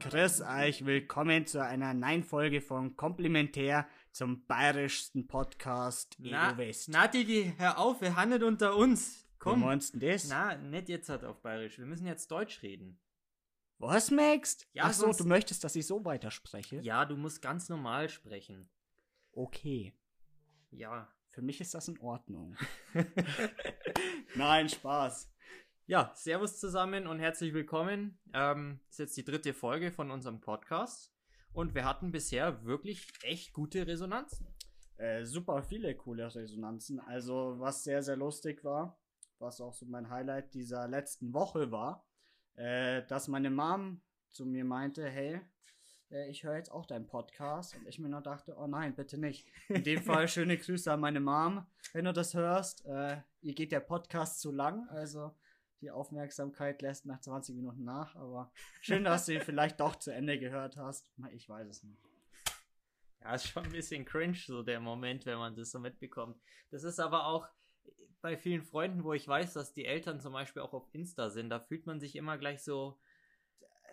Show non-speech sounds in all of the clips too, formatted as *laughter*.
Chris euch. Willkommen zu einer neuen Folge von Komplementär zum bayerischsten Podcast Na, EU West. na Digi, hör auf, wir handeln unter uns. Wie Komm. meinst du das? Na, nicht jetzt halt auf Bayerisch. Wir müssen jetzt Deutsch reden. Was, Max? Ja, Ach so, du möchtest, dass ich so weiterspreche? Ja, du musst ganz normal sprechen. Okay. Ja. Für mich ist das in Ordnung. *laughs* Nein, Spaß. Ja, Servus zusammen und herzlich willkommen. Ähm, ist jetzt die dritte Folge von unserem Podcast. Und wir hatten bisher wirklich echt gute Resonanzen. Äh, super viele coole Resonanzen. Also, was sehr, sehr lustig war, was auch so mein Highlight dieser letzten Woche war, äh, dass meine Mom zu mir meinte, hey, äh, ich höre jetzt auch deinen Podcast. Und ich mir nur dachte, oh nein, bitte nicht. In dem *laughs* Fall schöne Grüße an meine Mom. Wenn du das hörst, äh, ihr geht der Podcast zu lang, also die Aufmerksamkeit lässt nach 20 Minuten nach, aber schön, dass du ihn *laughs* vielleicht doch zu Ende gehört hast. Ich weiß es nicht. Ja, ist schon ein bisschen cringe, so der Moment, wenn man das so mitbekommt. Das ist aber auch bei vielen Freunden, wo ich weiß, dass die Eltern zum Beispiel auch auf Insta sind, da fühlt man sich immer gleich so,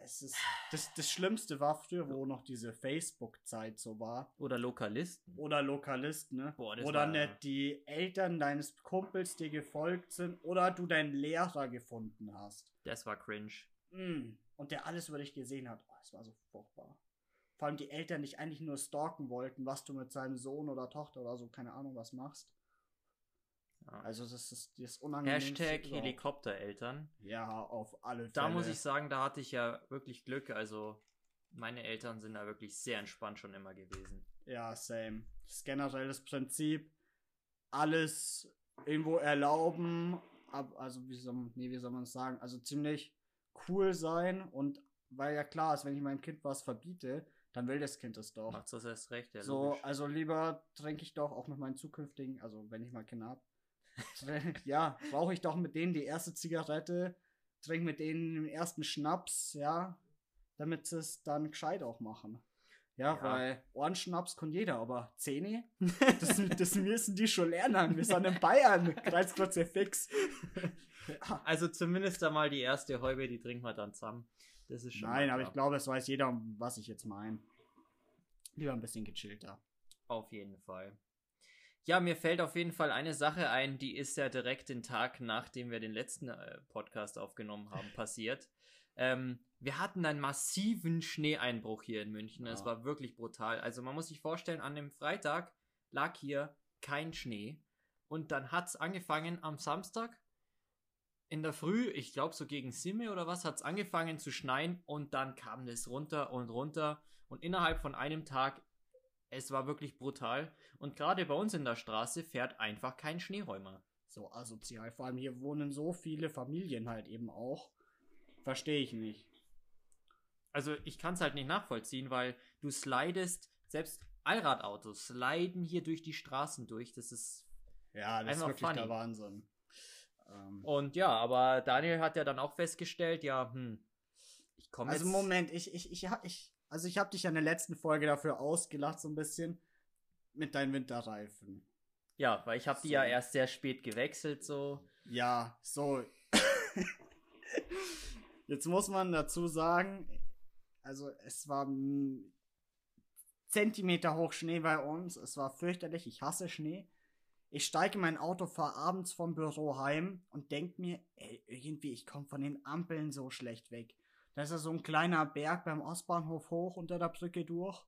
Es ist, das, das Schlimmste war früher, wo noch diese Facebook-Zeit so war. oder Lokalisten. Oder Lokalisten, ne? Boah, das wo war- nicht die Eltern deines Kumpels dir gefolgt sind oder du deinen Lehrer gefunden hast. Das war cringe. Mm. Und der alles über dich gesehen hat. Oh, das war so furchtbar. Vor allem die Eltern dich eigentlich nur stalken wollten, was du mit seinem Sohn oder Tochter oder so, keine Ahnung, was machst. Ja. Also das ist das unangenehm. Hashtag Helikoptereltern. Ja, auf alle Fälle. Da muss ich sagen, da hatte ich ja wirklich Glück. Also meine Eltern sind da wirklich sehr entspannt schon immer gewesen. Ja, same. Das ist generell das Prinzip, alles irgendwo erlauben, ab, also wie soll, man- nee, wie soll man es sagen, also ziemlich cool sein und weil ja klar ist, wenn ich meinem Kind was verbiete, dann will das Kind es doch. Macht das erst recht, ja, so, logisch. also lieber trinke ich doch auch mit meinen zukünftigen, also wenn ich mal Kinder hab, *laughs* ja, brauche ich doch mit denen die erste Zigarette, trinke mit denen den ersten Schnaps, ja, damit sie es dann gescheit auch machen. Ja, Ja. weil Ohrenschnaps kann jeder, aber Zähne, *laughs* das, das müssen die schon lernen. Wir sind in Bayern, Kreuzkürze fix. Ja. *laughs* Also zumindest einmal die erste Häube, die trinken wir dann zusammen. Das ist schon. Nein, aber ich glaube, es weiß jeder, was ich jetzt meine. Lieber ein bisschen gechillter. Auf jeden Fall. Ja, mir fällt auf jeden Fall eine Sache ein, die ist ja direkt den Tag, nachdem wir den letzten äh, Podcast aufgenommen haben, *laughs* passiert. Ähm, wir hatten einen massiven Schneeeinbruch hier in München. Es Ja. war wirklich brutal. Also man muss sich vorstellen, an dem Freitag lag hier kein Schnee. Und dann hat es angefangen am Samstag in der Früh, ich glaube so gegen Simme oder was, hat es angefangen zu schneien und dann kam es runter und runter. Und innerhalb von einem Tag es war wirklich brutal. Und gerade bei uns in der Straße fährt einfach kein Schneeräumer. So asozial. Vor allem hier wohnen so viele Familien halt eben auch. Verstehe ich nicht. Also ich kann es halt nicht nachvollziehen, weil du slidest, selbst Allradautos sliden hier durch die Straßen durch. Das ist. Ja, das ist wirklich funny. der Wahnsinn. Ähm, Und ja, aber Daniel hat ja dann auch festgestellt, ja, hm, ich komme also jetzt. Moment, ich, ich, ich, ich, also ich habe dich ja in der letzten Folge dafür ausgelacht, so ein bisschen mit deinen Winterreifen. Ja, weil ich habe die So. ja erst sehr spät gewechselt, so. Ja, so. *laughs* Jetzt muss man dazu sagen, also es war Zentimeter hoch Schnee bei uns. Es war fürchterlich. Ich hasse Schnee. Ich steige in mein Auto, fahre abends vom Büro heim und denk mir, ey, irgendwie, ich komme von den Ampeln so schlecht weg. Da ist ja so ein kleiner Berg beim Ostbahnhof hoch unter der Brücke durch.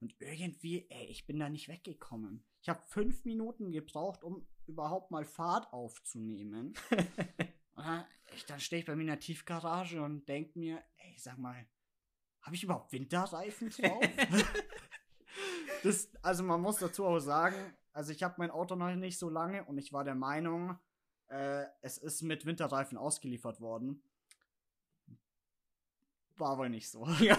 Und irgendwie, ey, ich bin da nicht weggekommen. Ich habe fünf Minuten gebraucht, um überhaupt mal Fahrt aufzunehmen. *laughs* Dann, dann stehe ich bei mir in der Tiefgarage und denk mir, ey, sag mal, habe ich überhaupt Winterreifen drauf? *laughs* das, also man muss dazu auch sagen, also ich habe mein Auto noch nicht so lange und ich war der Meinung, äh, es ist mit Winterreifen ausgeliefert worden. War wohl nicht so. *laughs* Ja.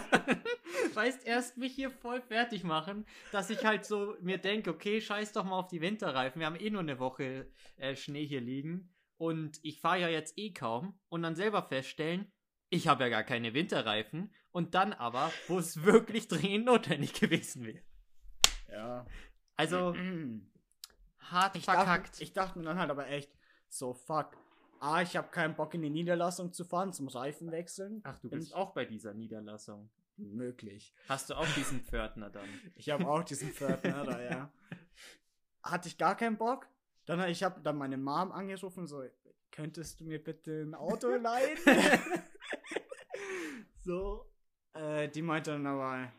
weißt erst mich hier voll fertig machen, dass ich halt so mir denke, okay, scheiß doch mal auf die Winterreifen. Wir haben eh nur eine Woche äh, Schnee hier liegen und ich fahre ja jetzt eh kaum und dann selber feststellen, ich habe ja gar keine Winterreifen und dann aber, wo es wirklich dringend notwendig gewesen wäre. Ja. Also *clears throat* hart Ich verkackt. dachte, ich dachte mir dann halt aber echt, so fuck. A, ich habe keinen Bock in die Niederlassung zu fahren zum Reifen wechseln. Ach, du Bin bist ich- auch bei dieser Niederlassung. Möglich. Hast du auch diesen Pförtner dann? *laughs* Ich habe auch diesen Pförtner da, ja. Hatte ich gar keinen Bock. Dann ich habe dann meine Mom angerufen, so, könntest du mir bitte ein Auto leihen? *laughs* so, äh, die meinte dann aber,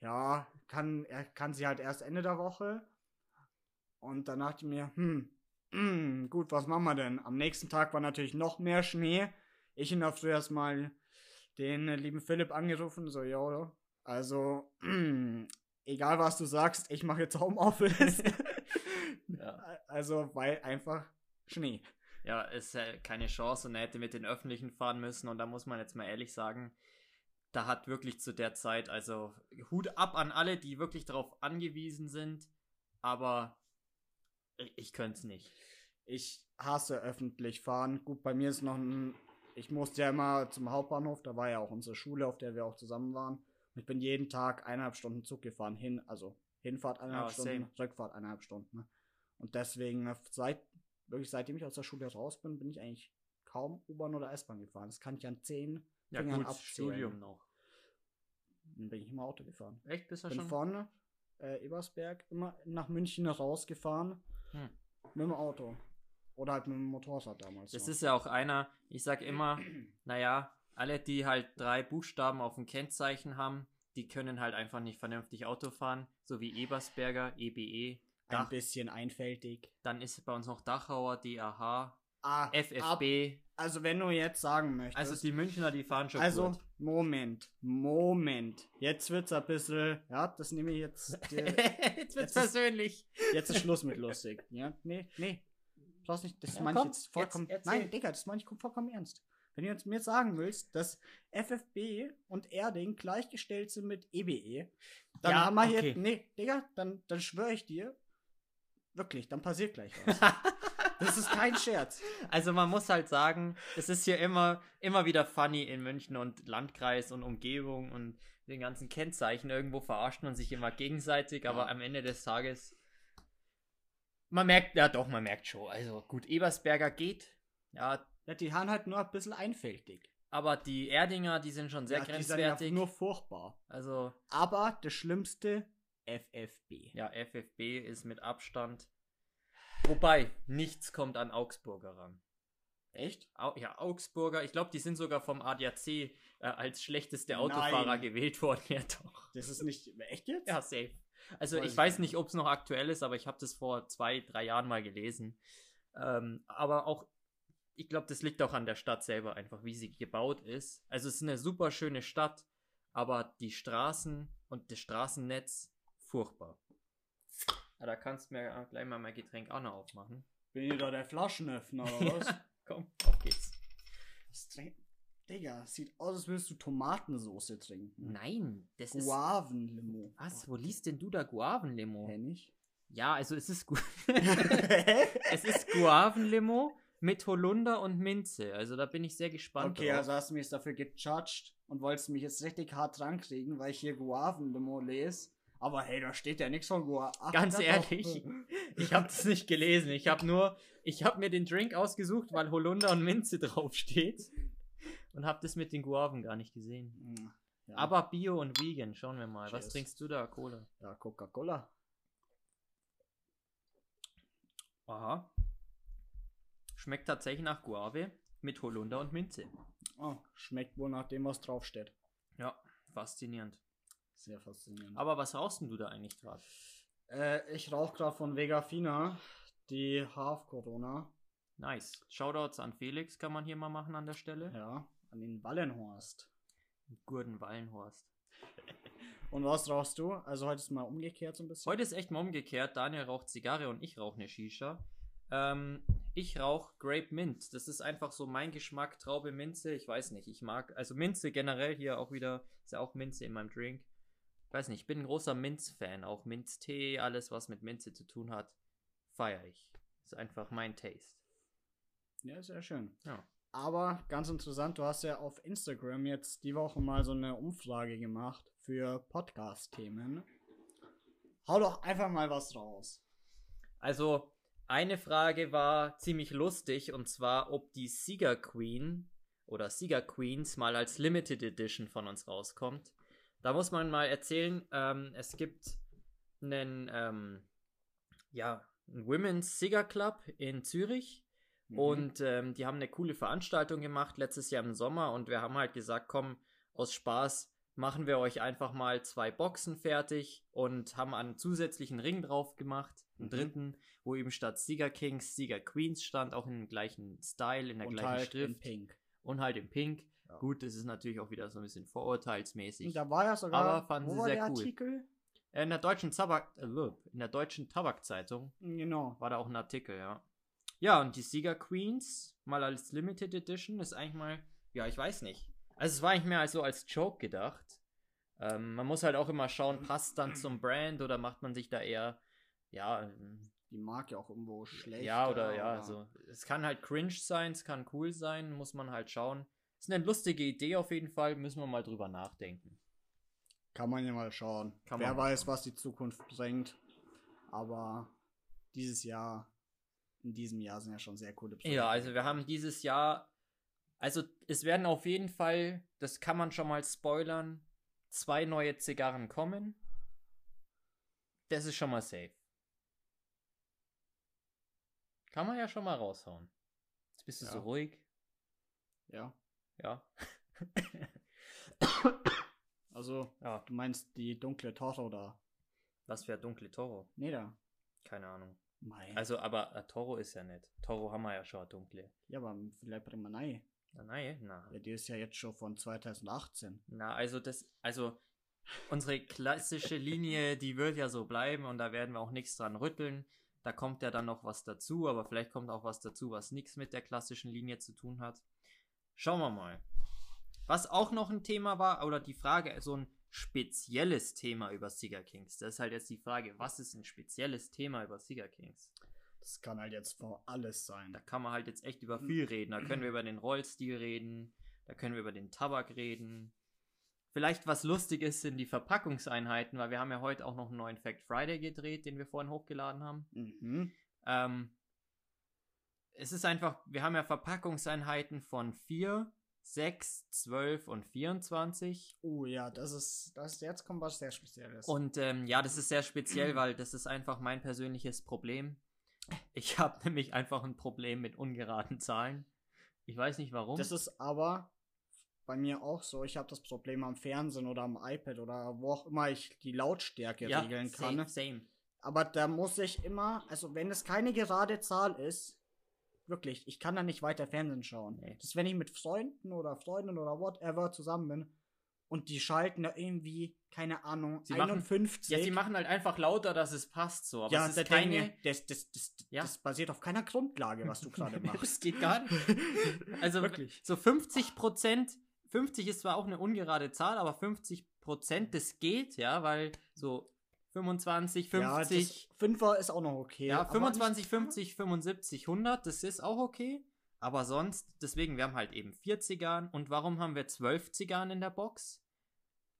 ja, kann, er kann sie halt erst Ende der Woche. Und dann dachte ich mir, hm, hm, gut, was machen wir denn? Am nächsten Tag war natürlich noch mehr Schnee. Ich in der Früh erstmal den äh, lieben Philipp angerufen, so, ja, also, *clears throat* egal was du sagst, ich mache jetzt Homeoffice. *laughs* Ja. *laughs* Also, weil einfach Schnee. Ja, ist ja keine Chance und er hätte mit den Öffentlichen fahren müssen und da muss man jetzt mal ehrlich sagen, da hat wirklich zu der Zeit, also Hut ab an alle, die wirklich darauf angewiesen sind, aber ich, könnte es nicht. Ich hasse öffentlich fahren. Gut, bei mir ist noch ein. Ich musste ja immer zum Hauptbahnhof, da war ja auch unsere Schule, auf der wir auch zusammen waren. Und ich bin jeden Tag eineinhalb Stunden Zug gefahren, hin, also Hinfahrt eineinhalb Ah, Stunden, same. Rückfahrt eineinhalb Stunden. Ne? Und deswegen, äh, seit, wirklich seitdem ich aus der Schule raus bin, bin ich eigentlich kaum U-Bahn oder S-Bahn gefahren. Das kann ich an zehn Ja Fingern gut, abzählen. Studium noch. Dann bin ich immer Auto gefahren. Echt, bist du bin schon? von äh, Ebersberg immer nach München rausgefahren Hm. mit dem Auto. Oder halt mit dem Motorrad damals. Das noch. ist ja auch einer, ich sag immer, *clears throat* naja, alle, die halt drei Buchstaben auf dem Kennzeichen haben, die können halt einfach nicht vernünftig Auto fahren, so wie Ebersberger, EBE. ein Dach, bisschen einfältig. dann ist bei uns noch Dachauer, DAH, Ah, ab- FFB. also wenn du jetzt sagen möchtest. Also die Münchner, die fahren schon also gut. Moment, Moment. Jetzt wird's ein bisschen, ja, das nehme ich jetzt. dir- *laughs* Jetzt wird's jetzt ist- persönlich. jetzt ist Schluss mit lustig. Ja, nee, nee. Brauchst nicht, das Ja, meine ich jetzt vollkommen. jetzt nein, Digga, das meine ich vollkommen ernst. Wenn du jetzt mir sagen willst, dass FFB und Erding gleichgestellt sind mit EBE, dann Ja, haben wir okay. hier. Nee, Digga, dann, dann schwöre ich dir. Wirklich, dann passiert gleich was. *laughs* das ist kein Scherz. Also man muss halt sagen, es ist hier immer, immer wieder funny in München und Landkreis und Umgebung und den ganzen Kennzeichen. Irgendwo verarscht man sich immer gegenseitig, aber Ja. am Ende des Tages, man merkt, ja doch, man merkt schon. Also gut, Ebersberger geht, ja, Ja, die haben halt nur ein bisschen einfältig. aber die Erdinger, die sind schon sehr ja, die sind ja grenzwertig. nur furchtbar. also Aber das Schlimmste, FFB. ja, FFB ist mit Abstand. Wobei, nichts kommt an Augsburger ran. Echt? Au ja, Augsburger, ich glaube, die sind sogar vom ADAC äh, als schlechteste Nein. Autofahrer gewählt worden. *laughs* Ja, doch. Das ist nicht. Echt jetzt? Ja, safe. Also Weiß ich weiß nicht. nicht, ob es noch aktuell ist, aber ich habe das vor zwei, drei Jahren mal gelesen. Ähm, aber auch, ich glaube, das liegt auch an der Stadt selber einfach, wie sie gebaut ist. Also es ist eine super schöne Stadt, aber die Straßen und das Straßennetz, furchtbar. Ja, da kannst du mir gleich mal mein Getränk auch noch aufmachen. Bin ich da der Flaschenöffner oder was? *laughs* Komm, auf geht's. was trink- Digga, sieht aus, als würdest du Tomatensoße trinken. Nein, das ist... Guavenlimo. Was? Wo liest denn du da Guavenlimo? Hä, nicht? Ja, also es ist gut. okay, *laughs* *laughs* es ist Guavenlimo mit Holunder und Minze. Also da bin ich sehr gespannt. drauf. also hast du mich jetzt dafür gejudged und wolltest mich jetzt richtig hart dran kriegen, weil ich hier Guavenlimo lese. Aber hey, da steht ja nichts von Guaven. Ganz ehrlich, ich habe das nicht gelesen. Ich habe nur, ich habe mir den Drink ausgesucht, weil Holunder und Minze *laughs* draufsteht. Und habe das mit den Guaven gar nicht gesehen. Ja. Aber Bio und Vegan, schauen wir mal. Was Cheers. trinkst du da, Cola? Ja, Coca-Cola. Aha. Schmeckt tatsächlich nach Guave mit Holunder und Minze. Oh, schmeckt wohl nach dem, was draufsteht. Ja, faszinierend. Sehr faszinierend. Aber was rauchst denn du da eigentlich gerade? Äh, ich rauche gerade von Vega Fina die Half Corona. Nice. Shoutouts an Felix kann man hier mal machen an der Stelle. Ja, an den Wallenhorst. Gurden Wallenhorst. *laughs* Und was rauchst du? Also heute ist mal umgekehrt so ein bisschen. Heute ist echt mal umgekehrt. Daniel raucht Zigarre und ich rauche eine Shisha. Ähm, ich rauche Grape Mint. Das ist einfach so mein Geschmack. Traube Minze. Ich weiß nicht. Ich mag, also Minze generell hier auch wieder. Ist ja auch Minze in meinem Drink. Weiß nicht. Ich bin ein großer Minz-Fan. Auch Minztee, alles was mit Minze zu tun hat, feiere ich. Ist einfach mein Taste. Ja, sehr schön. Ja. Aber ganz interessant, du hast ja auf Instagram jetzt die Woche mal so eine Umfrage gemacht für Podcast-Themen. Hau doch einfach mal was raus. Also, Eine Frage war ziemlich lustig und zwar, ob die Sieger Queen oder Sieger Queens mal als Limited Edition von uns rauskommt. Da muss man mal erzählen, ähm, es gibt einen, ähm, ja, einen Women's Sieger Club in Zürich Mhm. und ähm, die haben eine coole Veranstaltung gemacht letztes Jahr im Sommer und wir haben halt gesagt, komm, aus Spaß machen wir euch einfach mal zwei Boxen fertig und haben einen zusätzlichen Ring drauf gemacht, einen Mhm. dritten, wo eben statt Sieger Kings Sieger Queens stand, auch in dem gleichen Style, in der und gleichen halt Schrift in Pink. und halt in Pink. Ja. Gut, das ist natürlich auch wieder so ein bisschen vorurteilsmäßig. Da war ja sogar, Aber fanden wo sie war sehr der cool. Artikel? In der deutschen Tabak, äh, in der deutschen Tabakzeitung Genau. war da auch ein Artikel, ja. Ja, und die Sieger Queens, mal als Limited Edition, ist eigentlich mal, ja, ich weiß nicht. Also es war eigentlich mehr als so als Joke gedacht. Ähm, man muss halt auch immer schauen, passt dann zum Brand oder macht man sich da eher, ja, Die mag ja auch irgendwo schlecht. ja oder ja, so. Es kann halt cringe sein, es kann cool sein, muss man halt schauen. Ist eine lustige Idee auf jeden Fall, müssen wir mal drüber nachdenken. Kann man ja mal schauen. Kann Wer weiß, schauen. was die Zukunft bringt. Aber dieses Jahr, in diesem Jahr sind ja schon sehr coole Ja, also wir haben dieses Jahr, also es werden auf jeden Fall, das kann man schon mal spoilern, zwei neue Zigarren kommen. Das ist schon mal safe. Kann man ja schon mal raushauen. Jetzt bist du so Ja. ruhig. Ja. Ja. *coughs* Also, ja. du meinst die dunkle Toro da? Was für dunkle Toro? Nee, da. Keine Ahnung. Mei. Also, aber äh, Toro ist ja nicht. Toro haben wir ja schon, dunkle. ja, aber vielleicht bringen wir nein. Nein, na. Ja, die ist ja jetzt schon von 2018. Na, also das, also unsere klassische Linie, die wird ja so bleiben und da werden wir auch nichts dran rütteln. Da kommt ja dann noch was dazu, aber vielleicht kommt auch was dazu, was nichts mit der klassischen Linie zu tun hat. Schauen wir mal. Was auch noch ein Thema war, oder die Frage, so ein spezielles Thema über Cigar Kings. Das ist halt jetzt die Frage, was ist ein spezielles Thema über Cigar Kings? Das kann halt jetzt vor alles sein. Da kann man halt jetzt echt über viel reden. Da können wir über den Rollstil reden, da können wir über den Tabak reden. Vielleicht was lustig ist, sind die Verpackungseinheiten, weil wir haben ja heute auch noch einen neuen Fact Friday gedreht, den wir vorhin hochgeladen haben. Mhm. Ähm, es ist einfach, wir haben ja Verpackungseinheiten von 4, 6, 12 und 24. Oh ja, das ist, das jetzt kommt was sehr Spezielles. Und ähm, ja, das ist sehr speziell, *clears throat* weil das ist einfach mein persönliches Problem. Ich *laughs* habe nämlich einfach ein Problem mit ungeraden Zahlen. Ich weiß nicht warum. das ist aber bei mir auch so. Ich habe das Problem am Fernsehen oder am iPad oder wo auch immer ich die Lautstärke ja, regeln kann. same, same. Aber da muss ich immer, also wenn es keine gerade Zahl ist, wirklich, ich kann da nicht weiter Fernsehen schauen. Nee. Das ist, wenn ich mit Freunden oder Freundinnen oder whatever zusammen bin und die schalten da irgendwie, keine Ahnung, Sie machen- 51. Ja, sie machen halt einfach lauter, dass es passt so. Aber ja, es da ist denke keine. das, das, das, Ja. das basiert auf keiner Grundlage, was du gerade *laughs* machst. Das geht gar nicht. *laughs* Also Wirklich. so 50 Prozent, 50 ist zwar auch eine ungerade Zahl, aber 50 Prozent, das geht, ja, weil so 25, 50, Ja, Fünfer ist auch noch okay. Ja, aber 25, nicht- 50, 75, 100, das ist auch okay. Aber sonst, deswegen, wir haben halt eben 4 Zigarren. Und warum haben wir 12 Zigarren in der Box?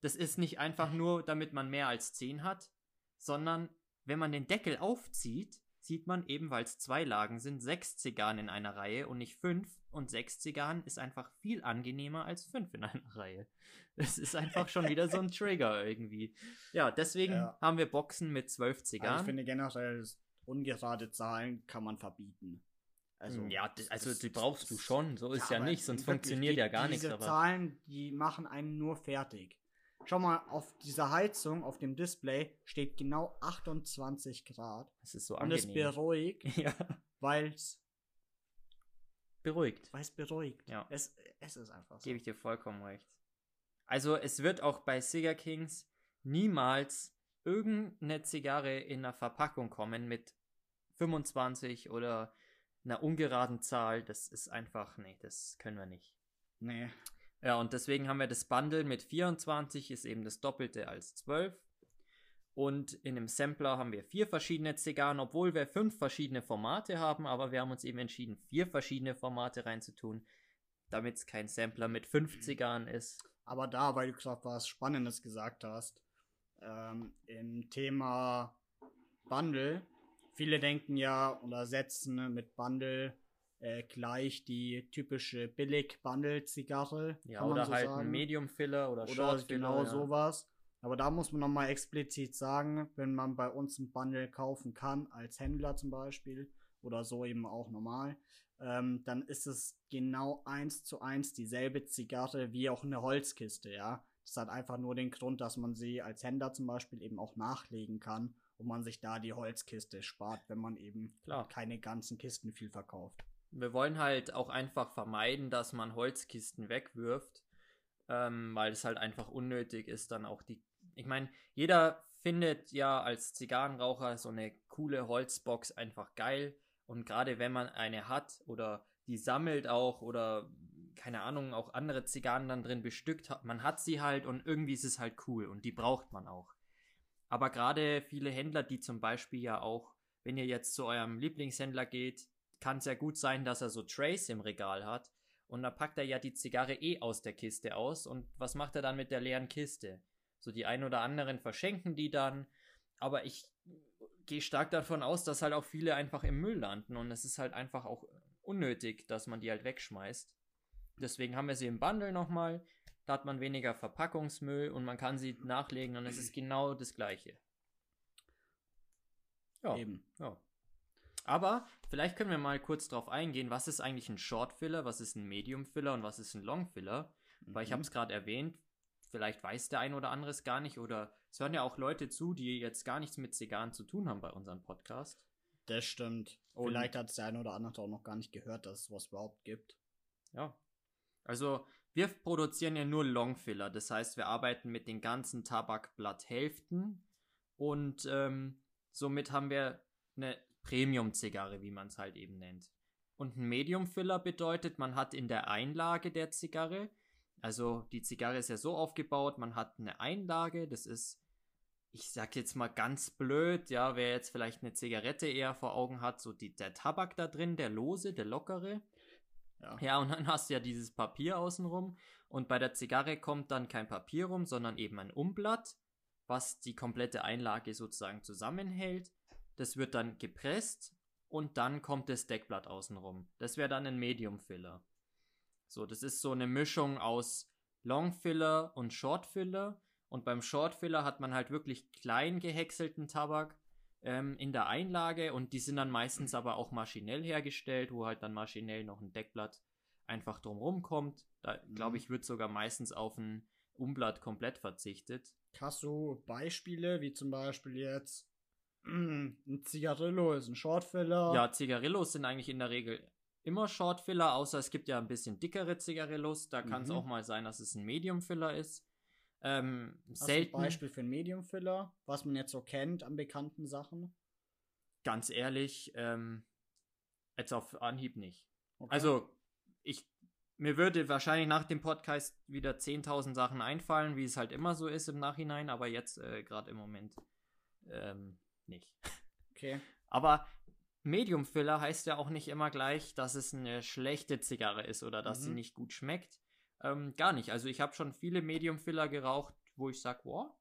Das ist nicht einfach nur, damit man mehr als 10 hat, sondern wenn man den Deckel aufzieht, sieht man eben, weil es zwei Lagen sind, 6 Zigarren in einer Reihe und nicht 5. Und 6 Zigarren ist einfach viel angenehmer als 5 in einer *laughs* Reihe. Das ist einfach schon wieder so ein *laughs* Trigger irgendwie. Ja, deswegen Ja. haben wir Boxen mit 12 Also Zigarren. ich finde generell, ungerade Zahlen kann man verbieten. Also, ja, das, also das- die brauchst du das- schon, so ist ja, aber nicht, sonst funktioniert die, ja gar nichts. Diese Zahlen, die machen einen nur fertig. Schau mal, auf dieser Heizung, auf dem Display, steht genau 28 Grad. es ist so Und es angenehm. beruhigt, *laughs* ja, weil es beruhigt, beruhigt. Ja. Es, es ist einfach so. gebe ich dir vollkommen recht. Also es wird auch bei Cigar Kings niemals irgendeine Zigarre in einer Verpackung kommen mit 25 oder einer ungeraden Zahl. Das ist einfach, nee, das können wir nicht. Nee. Ja, und deswegen haben wir das Bundle mit 24, ist eben das Doppelte als 12. Und in dem Sampler haben wir vier verschiedene Zigarren, obwohl wir fünf verschiedene Formate haben, aber wir haben uns eben entschieden, vier verschiedene Formate reinzutun, damit es kein Sampler mit fünf Zigarren ist. Aber da, weil du gerade was Spannendes gesagt hast, ähm, im Thema Bundle viele denken ja oder setzen mit Bundle äh, gleich die typische Billig-Bundle-Zigarre. Ja, oder so halt sagen. ein Medium-Filler oder, Oder Short-Filler. genau ja. sowas. Aber da muss man nochmal explizit sagen, wenn man bei uns ein Bundle kaufen kann, als Händler zum Beispiel, oder so eben auch normal, ähm, dann ist es genau eins zu eins dieselbe Zigarre wie auch eine Holzkiste, ja. Das hat einfach nur den Grund, dass man sie als Händler zum Beispiel eben auch nachlegen kann und man sich da die Holzkiste spart, wenn man eben Klar. keine ganzen Kisten viel verkauft. Wir wollen halt auch einfach vermeiden, dass man Holzkisten wegwirft, ähm, weil es halt einfach unnötig ist, dann auch die. Ich meine, jeder findet ja als Zigarrenraucher so eine coole Holzbox einfach geil. Und gerade wenn man eine hat oder die sammelt auch oder keine Ahnung, auch andere Zigarren dann drin bestückt hat, man hat sie halt und irgendwie ist es halt cool und die braucht man auch. Aber gerade viele Händler, die zum Beispiel ja auch, wenn ihr jetzt zu eurem Lieblingshändler geht, kann es ja gut sein, dass er so Trays im Regal hat. Und da packt er ja die Zigarre eh aus der Kiste aus. Und was macht er dann mit der leeren Kiste? So die ein oder anderen verschenken die dann. Aber ich gehe stark davon aus, dass halt auch viele einfach im Müll landen. Und es ist halt einfach auch unnötig, dass man die halt wegschmeißt. Deswegen haben wir sie im Bundle nochmal. Da hat man weniger Verpackungsmüll und man kann sie nachlegen und es ist genau das gleiche. Ja. Eben. Ja. Aber vielleicht können wir mal kurz drauf eingehen, was ist eigentlich ein Short Filler, was ist ein Medium Filler und was ist ein Long Filler? Weil ich Mhm. habe es gerade erwähnt, vielleicht weiß der ein oder andere es gar nicht oder es hören ja auch Leute zu, die jetzt gar nichts mit Zigarren zu tun haben bei unserem Podcast. Das stimmt. Und- Vielleicht hat es der eine oder andere auch noch gar nicht gehört, dass es was überhaupt gibt. Ja. Also, wir produzieren ja nur Longfiller. Das heißt, wir arbeiten mit den ganzen Tabakblatthälften und ähm, somit haben wir eine Premium-Zigarre, wie man es halt eben nennt. Und ein Medium-Filler bedeutet, man hat in der Einlage der Zigarre, also die Zigarre ist ja so aufgebaut, man hat eine Einlage, das ist, ich sag jetzt mal ganz blöd, ja, wer jetzt vielleicht eine Zigarette eher vor Augen hat, so die, der Tabak da drin, der lose, der lockere, Ja. ja, und dann hast du ja dieses Papier außenrum und bei der Zigarre kommt dann kein Papier rum, sondern eben ein Umblatt, was die komplette Einlage sozusagen zusammenhält. Das wird dann gepresst und dann kommt das Deckblatt außenrum. Das wäre dann ein Medium Filler. So, das ist so eine Mischung aus Long Filler und Short Filler. Und beim Short Filler hat man halt wirklich klein gehäckselten Tabak ähm, in der Einlage und die sind dann meistens aber auch maschinell hergestellt, wo halt dann maschinell noch ein Deckblatt einfach drumrum kommt. Da glaube Mhm. ich, wird sogar meistens auf ein Umblatt komplett verzichtet. Hast du Beispiele, wie zum Beispiel jetzt ein Zigarillo ist ein Shortfiller? Ja, Zigarillos sind eigentlich in der Regel immer Shortfiller, außer es gibt ja ein bisschen dickere Zigarillos. Da kann es Mhm. auch mal sein, dass es ein Medium-Filler ist. Ähm, Hast selten, ein Beispiel für ein Medium-Filler, was man jetzt so kennt an bekannten Sachen? ganz ehrlich, ähm, jetzt auf Anhieb nicht. Okay. Also, ich, mir würde wahrscheinlich nach dem Podcast wieder 10.000 Sachen einfallen, wie es halt immer so ist im Nachhinein, aber jetzt äh, gerade im Moment ähm, nicht. Okay. Aber Medium Filler heißt ja auch nicht immer gleich, dass es eine schlechte Zigarre ist oder dass sie Mhm. nicht gut schmeckt. Ähm, gar nicht. Also ich habe schon viele Medium Filler geraucht, wo ich sage, wow,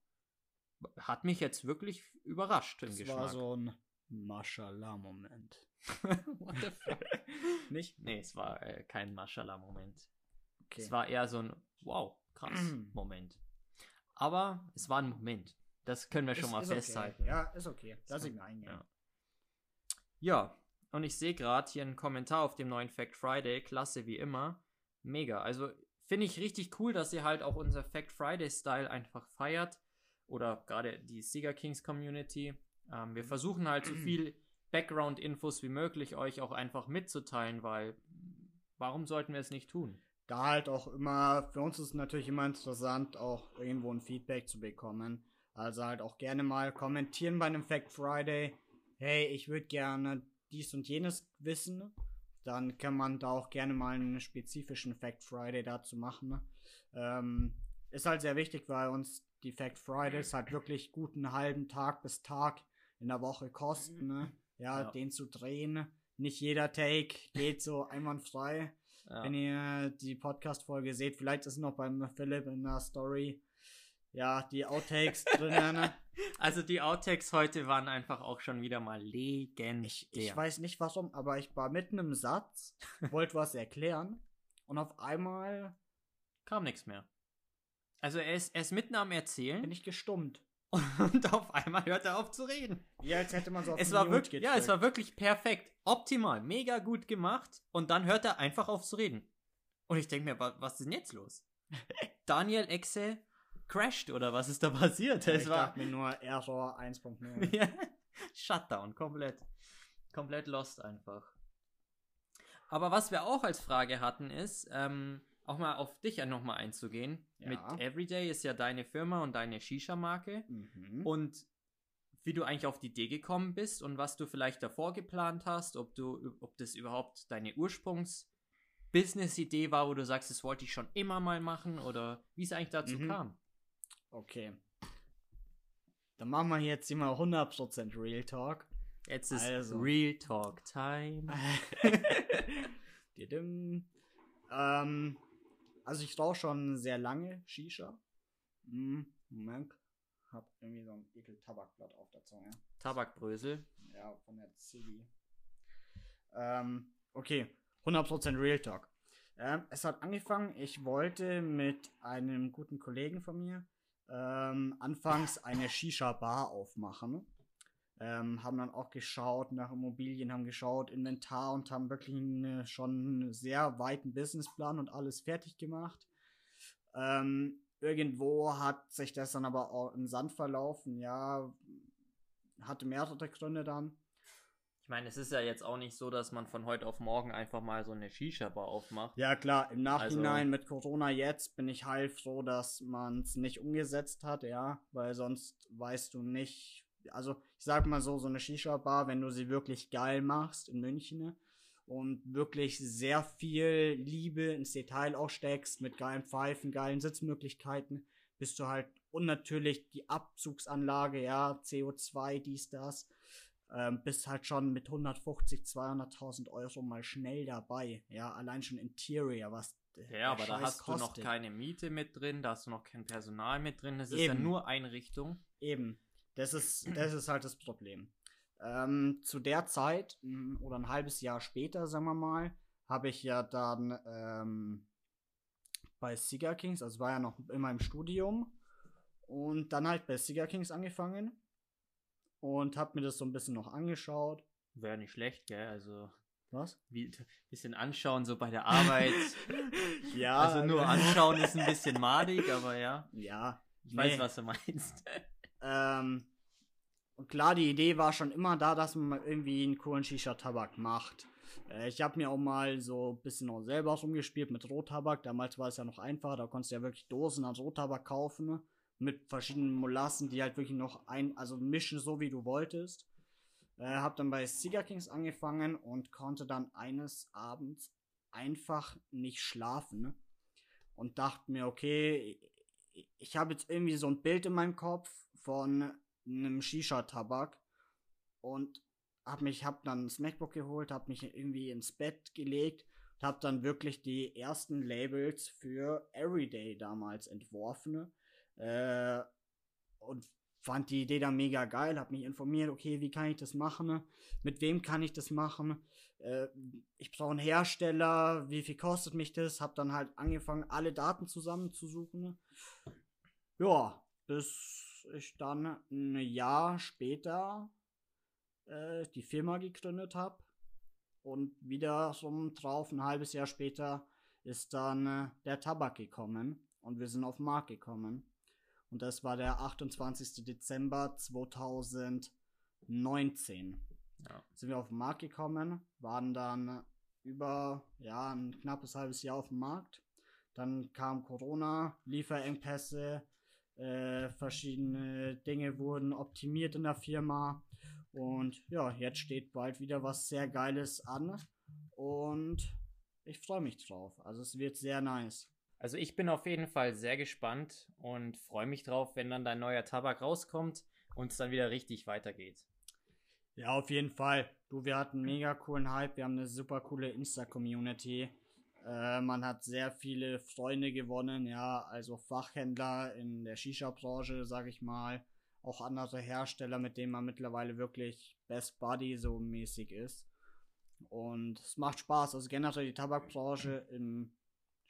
hat mich jetzt wirklich überrascht im Das Geschmack. war so ein Mashallah-Moment. *laughs* What the fuck? *laughs* Nicht? nee, es war äh, kein Maschallah-Moment. Okay. Es war eher so ein Wow, krass *clears throat* Moment. Aber es war ein Moment. Das können wir schon Ist- mal ist okay. festhalten. Ja, ist okay. Lass ich mir eingehen. ja. Ja, und ich sehe gerade hier einen Kommentar auf dem neuen Fact Friday. Klasse wie immer. Mega. Also finde ich richtig cool, dass ihr halt auch unser Fact Friday-Style einfach feiert. Oder gerade die Sieger Kings Community. Ähm, wir versuchen halt so viel Background-Infos wie möglich euch auch einfach mitzuteilen, weil warum sollten wir es nicht tun? Da halt auch immer, für uns ist es natürlich immer interessant, auch irgendwo ein Feedback zu bekommen. Also halt auch gerne mal kommentieren bei einem Fact Friday. Hey, ich würde gerne dies und jenes wissen. Dann kann man da auch gerne mal einen spezifischen Fact Friday dazu machen. Ähm, ist halt sehr wichtig, weil uns die Fact Fridays halt wirklich guten halben Tag bis Tag in der Woche kosten. Ne? Ja, Ja. den zu drehen. Nicht jeder Take geht so einwandfrei. Ja. Wenn ihr die Podcast-Folge seht, vielleicht ist noch beim Philipp in der Story. Ja, die Outtakes drinnen. *laughs* Also die Outtakes heute waren einfach auch schon wieder mal legendär. Ich, ich weiß nicht warum, aber ich war mitten im Satz, *laughs* wollte was erklären und auf einmal Kam nichts mehr. Also er ist, er ist mitten am Erzählen bin ich gestummt. *laughs* und auf einmal hört er auf zu reden. Wie als hätte man so auf Es war wirklich, ja, es war wirklich perfekt, optimal, mega gut gemacht und dann hört er einfach auf zu reden. Und ich denke mir, wa- was ist denn jetzt los? Daniel Exe crashed oder was ist da passiert? Ja, Es ich war dachte mir nur Error 1.0. *laughs* Ja, Shutdown, komplett. Komplett lost einfach. Aber was wir auch als Frage hatten, ist, ähm, auch mal auf dich nochmal einzugehen. Ja. Mit Everyday ist ja deine Firma und deine Shisha-Marke. mhm. Und wie du eigentlich auf die Idee gekommen bist und was du vielleicht davor geplant hast, ob du, ob das überhaupt deine Ursprungs-Business-Idee war, wo du sagst, das wollte ich schon immer mal machen oder wie es eigentlich dazu Mhm. kam. Okay. Dann machen wir jetzt hier mal 100% Real Talk. Jetzt ist Also. Real Talk Time. *laughs* Ähm, also ich rauche schon sehr lange Shisha. Hm, Moment. Hab irgendwie so ein ekel Tabakblatt auf der Zunge. Tabakbrösel. Ja, von der Ziggy. Ähm, okay, 100% Real Talk. Ähm, es hat angefangen, ich wollte mit einem guten Kollegen von mir ähm, anfangs eine Shisha-Bar aufmachen. Ähm, haben dann auch geschaut nach Immobilien, haben geschaut, Inventar und haben wirklich eine, schon einen sehr weiten Businessplan und alles fertig gemacht. Ähm, irgendwo hat sich das dann aber auch im Sand verlaufen, ja, hatte mehrere Gründe dann. Ich meine, es ist ja jetzt auch nicht so, dass man von heute auf morgen einfach mal so eine Shisha-Bar aufmacht. Ja, klar, im Nachhinein Also- mit Corona jetzt bin ich heilfroh, dass man es nicht umgesetzt hat, ja, weil sonst weißt du nicht. Also, ich sag mal so, so eine Shisha-Bar, wenn du sie wirklich geil machst in München ne, und wirklich sehr viel Liebe ins Detail auch steckst, mit geilen Pfeifen, geilen Sitzmöglichkeiten, bist du halt und natürlich die Abzugsanlage, ja, CO2, dies, das, ähm, bist halt schon mit 150, 200.000 Euro mal schnell dabei. Ja, allein schon Interior, was Ja, aber da Scheiß hast du noch kostet. keine Miete mit drin, da hast du noch kein Personal mit drin. Das ist ja Eben. nur Einrichtung. Eben. Das ist, das ist halt das Problem. Ähm, zu der Zeit, mh, oder ein halbes Jahr später, sagen wir mal, habe ich ja dann ähm, bei Cigar Kings, also war ja noch in meinem Studium, und dann halt bei Cigar Kings angefangen und habe mir das so ein bisschen noch angeschaut. Wäre nicht schlecht, gell? Also, Was? wie, bisschen anschauen, so bei der Arbeit. *laughs* Ja. also nur anschauen ist ein bisschen madig, aber ja. Ja. Ich weiß, Nee. was du meinst. *laughs* Ähm, und klar, die Idee war schon immer da, dass man mal irgendwie einen coolen Shisha-Tabak macht. Äh, ich habe mir auch mal so ein bisschen auch selber rumgespielt mit Rottabak. Damals war es ja noch einfacher, da konntest du ja wirklich Dosen an Rottabak kaufen. Mit verschiedenen Molassen, die halt wirklich noch ein, also mischen so wie du wolltest. Äh, hab dann bei Cigar Kings angefangen und konnte dann eines Abends einfach nicht schlafen. Und dachte mir, okay, ich- ich habe jetzt irgendwie so ein Bild in meinem Kopf von einem Shisha-Tabak und hab mich, hab dann das MacBook geholt, hab mich irgendwie ins Bett gelegt und hab dann wirklich die ersten Labels für Everyday damals entworfen äh, und fand die Idee dann mega geil, hab mich informiert, okay, wie kann ich das machen, mit wem kann ich das machen, äh, ich brauche einen Hersteller, wie viel kostet mich das, hab dann halt angefangen, alle Daten zusammenzusuchen. Ja, bis ich dann ein Jahr später äh, die Firma gegründet habe. Und wieder so drauf, ein halbes Jahr später, ist dann äh, der Tabak gekommen. Und wir sind auf den Markt gekommen. Und das war der 28. Dezember 2019 Ja. sind wir auf den Markt gekommen, waren dann über ja, ein knappes halbes Jahr auf dem Markt. Dann kam Corona, Lieferengpässe, äh, verschiedene Dinge wurden optimiert in der Firma. Und ja, jetzt steht bald wieder was sehr Geiles an. Und ich freue mich drauf. Also es wird sehr nice. Also ich bin auf jeden Fall sehr gespannt und freue mich drauf, wenn dann dein neuer Tabak rauskommt und es dann wieder richtig weitergeht. Ja, auf jeden Fall. Du, wir hatten einen mega coolen Hype. Wir haben eine super coole Insta-Community. Äh, man hat sehr viele Freunde gewonnen, ja, also Fachhändler in der Shisha-Branche, sag ich mal. Auch andere Hersteller, mit denen man mittlerweile wirklich Best Buddy so mäßig ist. Und es macht Spaß. Also generell die Tabakbranche im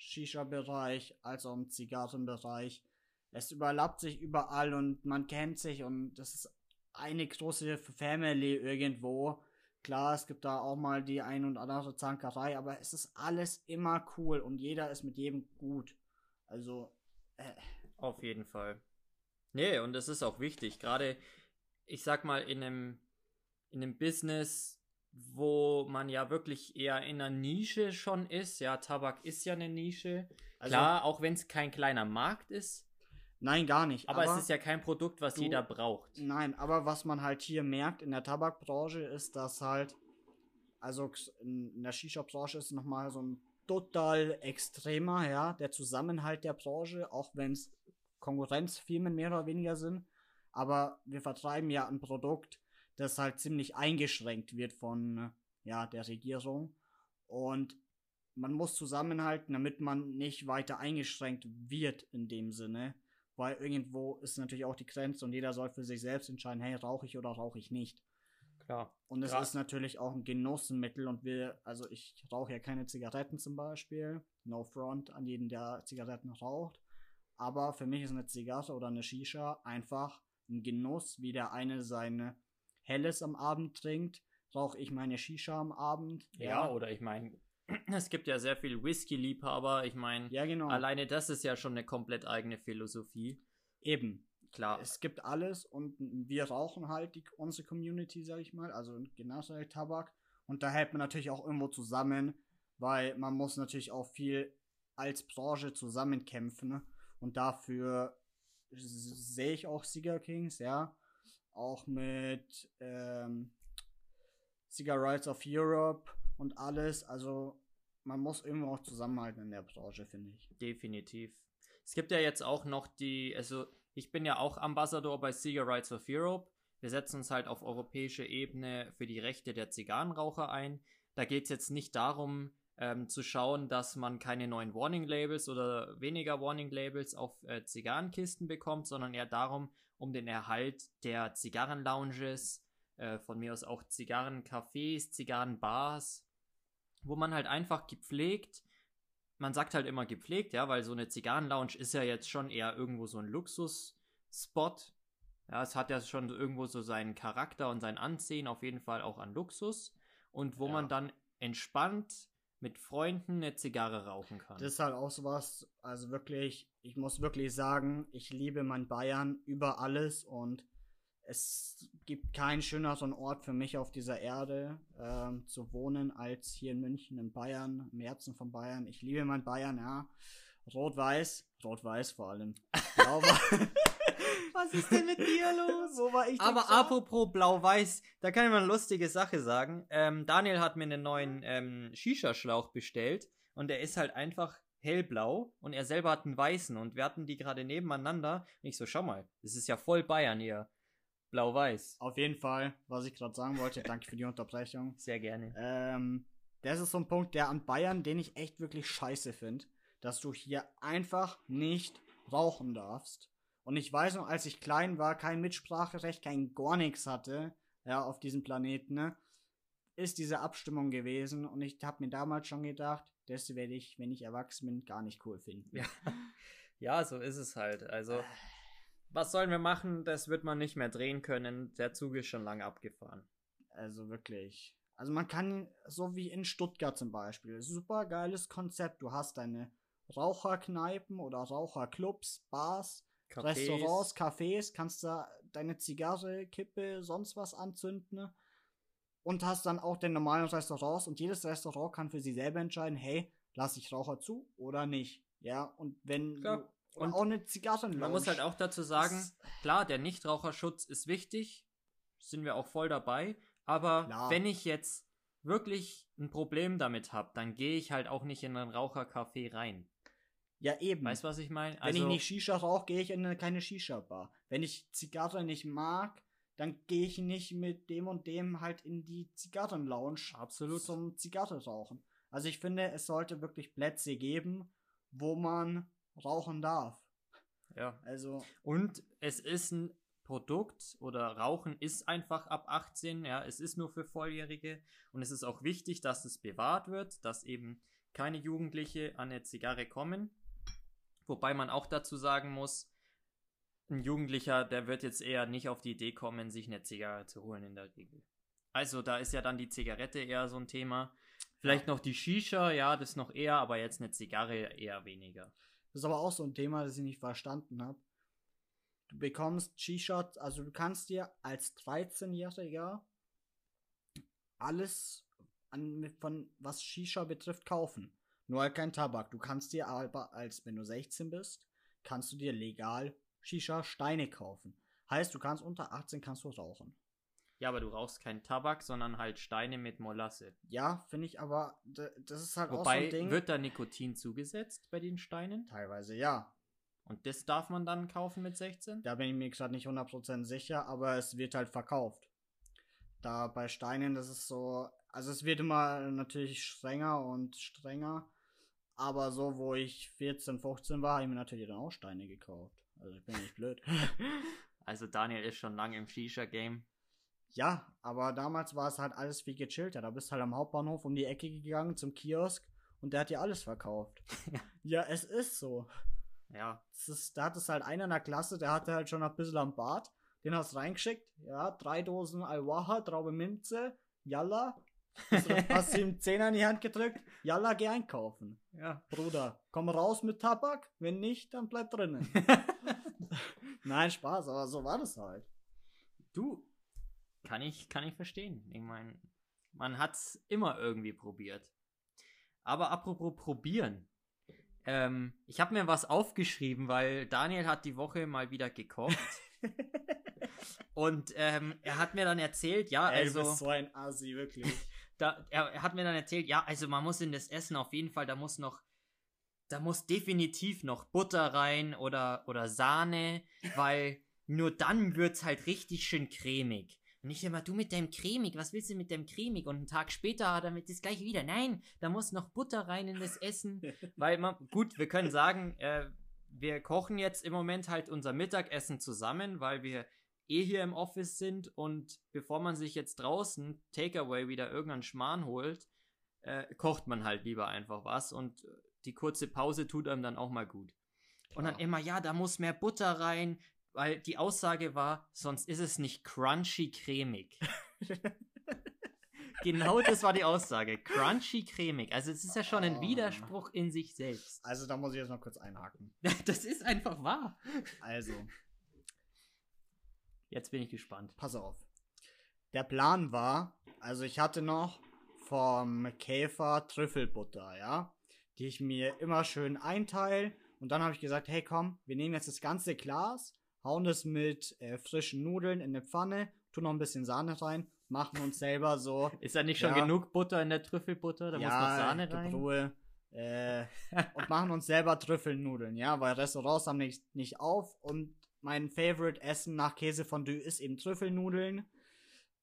Shisha-Bereich als auch im Zigarrenbereich. Es überlappt sich überall und man kennt sich und das ist eine große Family irgendwo. Klar, es gibt da auch mal die ein und andere Zankerei, aber es ist alles immer cool und jeder ist mit jedem gut. Also, äh. Auf jeden Fall. Nee, und das ist auch wichtig. Gerade, ich sag mal, in einem, in einem Business, wo man ja wirklich eher in einer Nische schon ist. Ja, Tabak ist ja eine Nische. Also, Klar, auch wenn es kein kleiner Markt ist. Nein, gar nicht. Aber, aber es ist ja kein Produkt, was du, jeder braucht. Nein, aber was man halt hier merkt in der Tabakbranche ist, dass halt, also in der Shisha-Branche ist nochmal so ein total extremer, ja, der Zusammenhalt der Branche, auch wenn es Konkurrenzfirmen mehr oder weniger sind. Aber wir vertreiben ja ein Produkt, das halt ziemlich eingeschränkt wird von, ja, der Regierung. Und man muss zusammenhalten, damit man nicht weiter eingeschränkt wird in dem Sinne weil irgendwo ist natürlich auch die Grenze und jeder soll für sich selbst entscheiden, hey, rauche ich oder rauche ich nicht. Klar. Und es ist natürlich auch ein Genussmittel und wir, also ich rauche ja keine Zigaretten zum Beispiel, no front an jeden, der Zigaretten raucht, aber für mich ist eine Zigarre oder eine Shisha einfach ein Genuss, wie der eine seine Helles am Abend trinkt, rauche ich meine Shisha am Abend. Ja, ja. oder ich meine, *clears throat* es gibt ja sehr viel Whisky-Liebhaber. Ich meine, ja, genau. alleine das ist ja schon eine komplett eigene Philosophie. Eben. Klar. Es gibt alles und wir rauchen halt die, unsere Community, sag ich mal, also generell Tabak. Und da hält man natürlich auch irgendwo zusammen, weil man muss natürlich auch viel als Branche zusammenkämpfen. Ne? Und dafür sehe ich auch Cigar Kings, ja. Auch mit ähm, Cigar Rights of Europe und alles. Also man muss irgendwo auch zusammenhalten in der Branche, finde ich. Definitiv. Es gibt ja jetzt auch noch die, also ich bin ja auch Ambassador bei Cigar Rights of Europe. Wir setzen uns halt auf europäischer Ebene für die Rechte der Zigarrenraucher ein. Da geht es jetzt nicht darum, ähm, zu schauen, dass man keine neuen Warning Labels oder weniger Warning Labels auf äh, Zigarrenkisten bekommt, sondern eher darum, um den Erhalt der Zigarrenlounges, äh, von mir aus auch Zigarrencafés, Zigarrenbars, wo man halt einfach gepflegt, man sagt halt immer gepflegt, ja, weil so eine Zigarrenlounge ist ja jetzt schon eher irgendwo so ein Luxusspot. Ja, es hat ja schon irgendwo so seinen Charakter und sein Ansehen, auf jeden Fall auch an Luxus. Und wo ja. man dann entspannt mit Freunden eine Zigarre rauchen kann. Das ist halt auch sowas, also wirklich, ich muss wirklich sagen, ich liebe mein Bayern über alles und es gibt keinen schöneren Ort für mich auf dieser Erde ähm, zu wohnen als hier in München, in Bayern, im Herzen von Bayern. Ich liebe mein Bayern, ja. Rot-Weiß, Rot-Weiß vor allem. *laughs* Was ist denn mit dir los? Wo war ich Aber apropos Blau-Weiß, da kann ich mal eine lustige Sache sagen. Ähm, Daniel hat mir einen neuen ähm, Shisha-Schlauch bestellt und der ist halt einfach hellblau und er selber hat einen weißen und wir hatten die gerade nebeneinander und ich so, schau mal, das ist ja voll Bayern hier. Blau-Weiß. Auf jeden Fall, was ich gerade sagen wollte, danke für die Unterbrechung. *laughs* Sehr gerne. Ähm, das ist so ein Punkt, der an Bayern, den ich echt wirklich scheiße finde, dass du hier einfach nicht rauchen darfst. Und ich weiß noch, als ich klein war, kein Mitspracherecht, kein gar nichts hatte, ja, auf diesem Planeten, ne, ist diese Abstimmung gewesen. Und ich habe mir damals schon gedacht, das werde ich, wenn ich erwachsen bin, gar nicht cool finden. Ja, *laughs* ja so ist es halt. Also. Äh was sollen wir machen? Das wird man nicht mehr drehen können. Der Zug ist schon lange abgefahren. Also wirklich. Also man kann, so wie in Stuttgart zum Beispiel, super geiles Konzept. Du hast deine Raucherkneipen oder Raucherclubs, Bars, Cafés. Restaurants, Cafés, kannst da deine Zigarre, Kippe, sonst was anzünden. Und hast dann auch den normalen Restaurants und jedes Restaurant kann für sich selber entscheiden, hey, lasse ich Raucher zu oder nicht. Ja, und wenn Klar. du und auch eine Zigarren Man muss halt auch dazu sagen, klar, der Nichtraucherschutz ist wichtig, sind wir auch voll dabei, aber klar. wenn ich jetzt wirklich ein Problem damit habe, dann gehe ich halt auch nicht in ein Rauchercafé rein. Ja, eben. Weißt du, was ich meine? Also, Wenn ich also nicht Shisha rauche, gehe ich in eine, keine Shisha-Bar. Wenn ich Zigarre nicht mag, dann gehe ich nicht mit dem und dem halt in die Zigarren-Lounge. Absolut. Zum Zigarre rauchen. Also ich finde, es sollte wirklich Plätze geben, wo man rauchen darf. Ja. Also, Und es ist ein Produkt oder Rauchen ist einfach ab 18, ja, es ist nur für Volljährige und es ist auch wichtig, dass es bewahrt wird, dass eben keine Jugendliche an eine Zigarre kommen. Wobei man auch dazu sagen muss, ein Jugendlicher, der wird jetzt eher nicht auf die Idee kommen, sich eine Zigarre zu holen in der Regel. Also da ist ja dann die Zigarette eher so ein Thema. Vielleicht noch die Shisha, ja, das noch eher, aber jetzt eine Zigarre eher weniger. das ist aber auch so ein Thema, das ich nicht verstanden habe. Du bekommst Shisha, also du kannst dir als 13-Jähriger alles an, von was Shisha betrifft kaufen. Nur halt kein Tabak. Du kannst dir aber, als wenn du 16 bist, kannst du dir legal Shisha-Steine kaufen. Heißt, du kannst unter 18 kannst du rauchen. Ja, aber du rauchst keinen Tabak, sondern halt Steine mit Molasse. Ja, finde ich aber, das ist halt auch so Wobei, ein Ding. wird da Nikotin zugesetzt bei den Steinen? Teilweise ja. Und das darf man dann kaufen mit 16? Da bin ich mir gerade nicht 100% sicher, aber es wird halt verkauft. Da bei Steinen, das ist so, also es wird immer natürlich strenger und strenger, aber so, wo ich 14, 15 war, habe ich mir natürlich dann auch Steine gekauft. Also ich bin nicht blöd. *laughs* Also Daniel ist schon lange im Shisha-Game. ja, aber damals war es halt alles viel gechillter. Da bist du halt am Hauptbahnhof um die Ecke gegangen zum Kiosk und der hat dir alles verkauft. *laughs* ja, es ist so. Ja, Das ist, da hat es halt einer in der Klasse, der hatte halt schon ein bisschen am Bart. Den hast du reingeschickt. Ja, drei Dosen Al-Waha, Traube Minze, Yalla. Hast du- du ihm Zehner in die Hand gedrückt? Yalla, geh einkaufen. ja. Bruder, komm raus mit Tabak. Wenn nicht, dann bleib drinnen. *laughs* Nein, Spaß, aber so war das halt. du, kann ich, kann ich verstehen. Ich meine, man hat's immer irgendwie probiert. Aber apropos probieren. Ähm, ich habe mir was aufgeschrieben, weil Daniel hat die Woche mal wieder gekocht. *laughs* Und ähm, er hat mir dann erzählt, ja, Ey, du also. bist so ein Assi, wirklich. Da, er, er hat mir dann erzählt, ja, also man muss in das Essen auf jeden Fall, da muss noch, da muss definitiv noch Butter rein oder, oder Sahne, weil nur dann wird's halt richtig schön cremig. Und ich immer, du mit deinem cremig, was willst du mit deinem cremig? Und einen Tag später hat er mit das gleiche wieder. Nein, da muss noch Butter rein in das Essen. *laughs* Weil man, gut, wir können sagen, äh, wir kochen jetzt im Moment halt unser Mittagessen zusammen, weil wir eh hier im Office sind und bevor man sich jetzt draußen Takeaway wieder irgendeinen Schmarrn holt, äh, kocht man halt lieber einfach was und die kurze Pause tut einem dann auch mal gut. Und dann immer, ja, da muss mehr Butter rein, weil die Aussage war, sonst ist es nicht crunchy cremig. *laughs* genau das war die Aussage. Crunchy cremig. Also es ist ja schon ein Ah. Widerspruch in sich selbst. Also, da muss ich jetzt noch kurz einhaken. *laughs* Das ist einfach wahr. Also, Jetzt bin ich gespannt. pass auf. Der Plan war, also ich hatte noch vom Käfer Trüffelbutter, ja, die ich mir immer schön einteile. Und dann habe ich gesagt, hey komm, wir nehmen jetzt das ganze Glas, hauen es mit äh, frischen Nudeln in eine Pfanne, tun noch ein bisschen Sahne rein, machen uns selber so. Ist da nicht schon Ja. genug Butter in der Trüffelbutter? Da muss noch Sahne rein. Ruhe. Äh, und machen uns selber Trüffelnudeln, ja, weil Restaurants haben nicht, nicht auf und mein Favorite Essen nach Käsefondue ist eben Trüffelnudeln.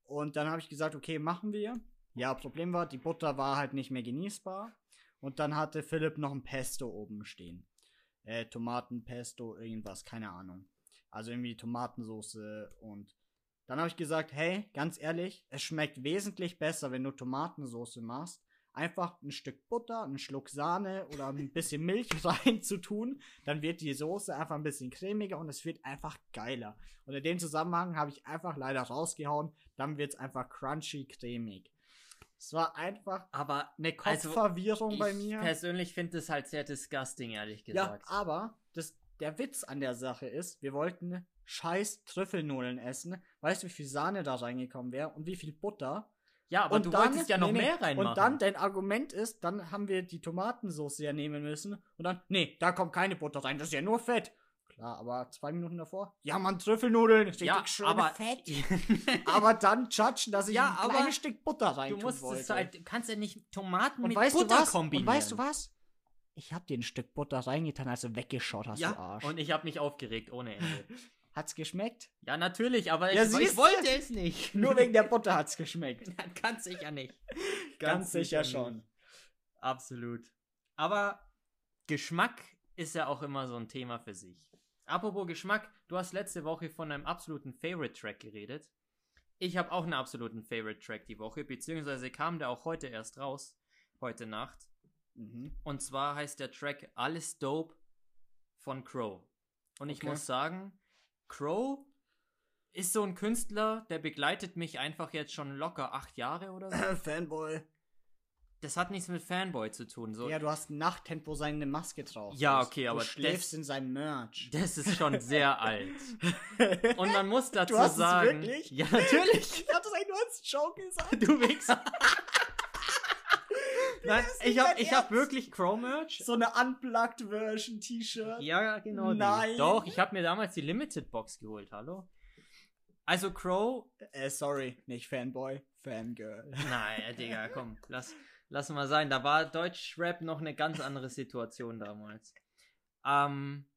Und dann habe ich gesagt, okay, machen wir. Ja, Problem war, die Butter war halt nicht mehr genießbar. Und dann hatte Philipp noch ein Pesto oben stehen. Äh, Tomatenpesto, irgendwas, keine Ahnung. Also irgendwie Tomatensoße und dann habe ich gesagt, hey, ganz ehrlich, es schmeckt wesentlich besser, wenn du Tomatensoße machst. Einfach ein Stück Butter, einen Schluck Sahne oder ein bisschen Milch *laughs* rein zu tun, dann wird die Soße einfach ein bisschen cremiger und es wird einfach geiler. Und in dem Zusammenhang habe ich einfach leider rausgehauen, dann wird es einfach crunchy cremig. Es war einfach Aber eine Also, Kopfverwirrung bei ich mir. persönlich finde es halt sehr disgusting, ehrlich Ja, gesagt. aber das, der Witz an der Sache ist, wir wollten scheiß Trüffelnudeln essen. Weißt du, wie viel Sahne da reingekommen wäre und wie viel Butter? Ja, aber und du dann- wolltest ja noch nee, nee, mehr reinmachen. Und dann, dein Argument ist, dann haben wir die Tomatensauce ja nehmen müssen. Und dann, nee, da kommt keine Butter rein, das ist ja nur Fett. Klar, aber zwei Minuten davor, ja, man, Trüffelnudeln, richtig ja, schön aber fett. *laughs* aber dann judgen, dass ich Ja, ein kleines Stück Butter rein du musst wollte. es halt, du kannst ja nicht Tomaten und mit weißt Butter du was? kombinieren. Und weißt du was? Ich hab dir ein Stück Butter reingetan, als du weggeschaut hast, Ja, du Arsch. und ich habe mich aufgeregt ohne Ende. *laughs* Hat's geschmeckt? ja, natürlich, aber Ja, ich, ich wollte es nicht. *laughs* Nur wegen der Butter hat's geschmeckt. *laughs* Ganz sicher nicht. *laughs* Ganz, sicher schon. Absolut. Aber Geschmack ist ja auch immer so ein Thema für sich. Apropos Geschmack, du hast letzte Woche von einem absoluten Favorite-Track geredet. Ich habe auch einen absoluten Favorite-Track die Woche, beziehungsweise kam der auch heute erst raus, heute Nacht. Mhm. Und zwar heißt der Track Alles Dope von Crow. Und ich Okay. muss sagen, Crow ist so ein Künstler, der begleitet mich einfach jetzt schon locker acht Jahre oder so. *laughs* Fanboy. Das hat nichts mit Fanboy zu tun. So. Ja, du hast ein Nachthemd, wo seine Maske drauf Ja, okay, aber Du schläfst das- in seinem Merch. Das ist schon sehr *laughs* alt. Und man muss dazu Du hast es sagen. wirklich? Ja, *laughs* natürlich. Ich hatte es eigentlich nur als Joke gesagt. Du Wichser. Nein, ich nicht hab, ich wirklich Crow-Merch. So eine Unplugged-Version T-Shirt. Ja, genau. die. Nein. Doch, ich habe mir damals die Limited Box geholt, hallo? Also Crow, Äh, sorry, nicht Fanboy, Fangirl. nein, *laughs* Digga, komm, lass, lass mal sein. Da war Deutschrap noch eine ganz andere Situation damals. Ähm,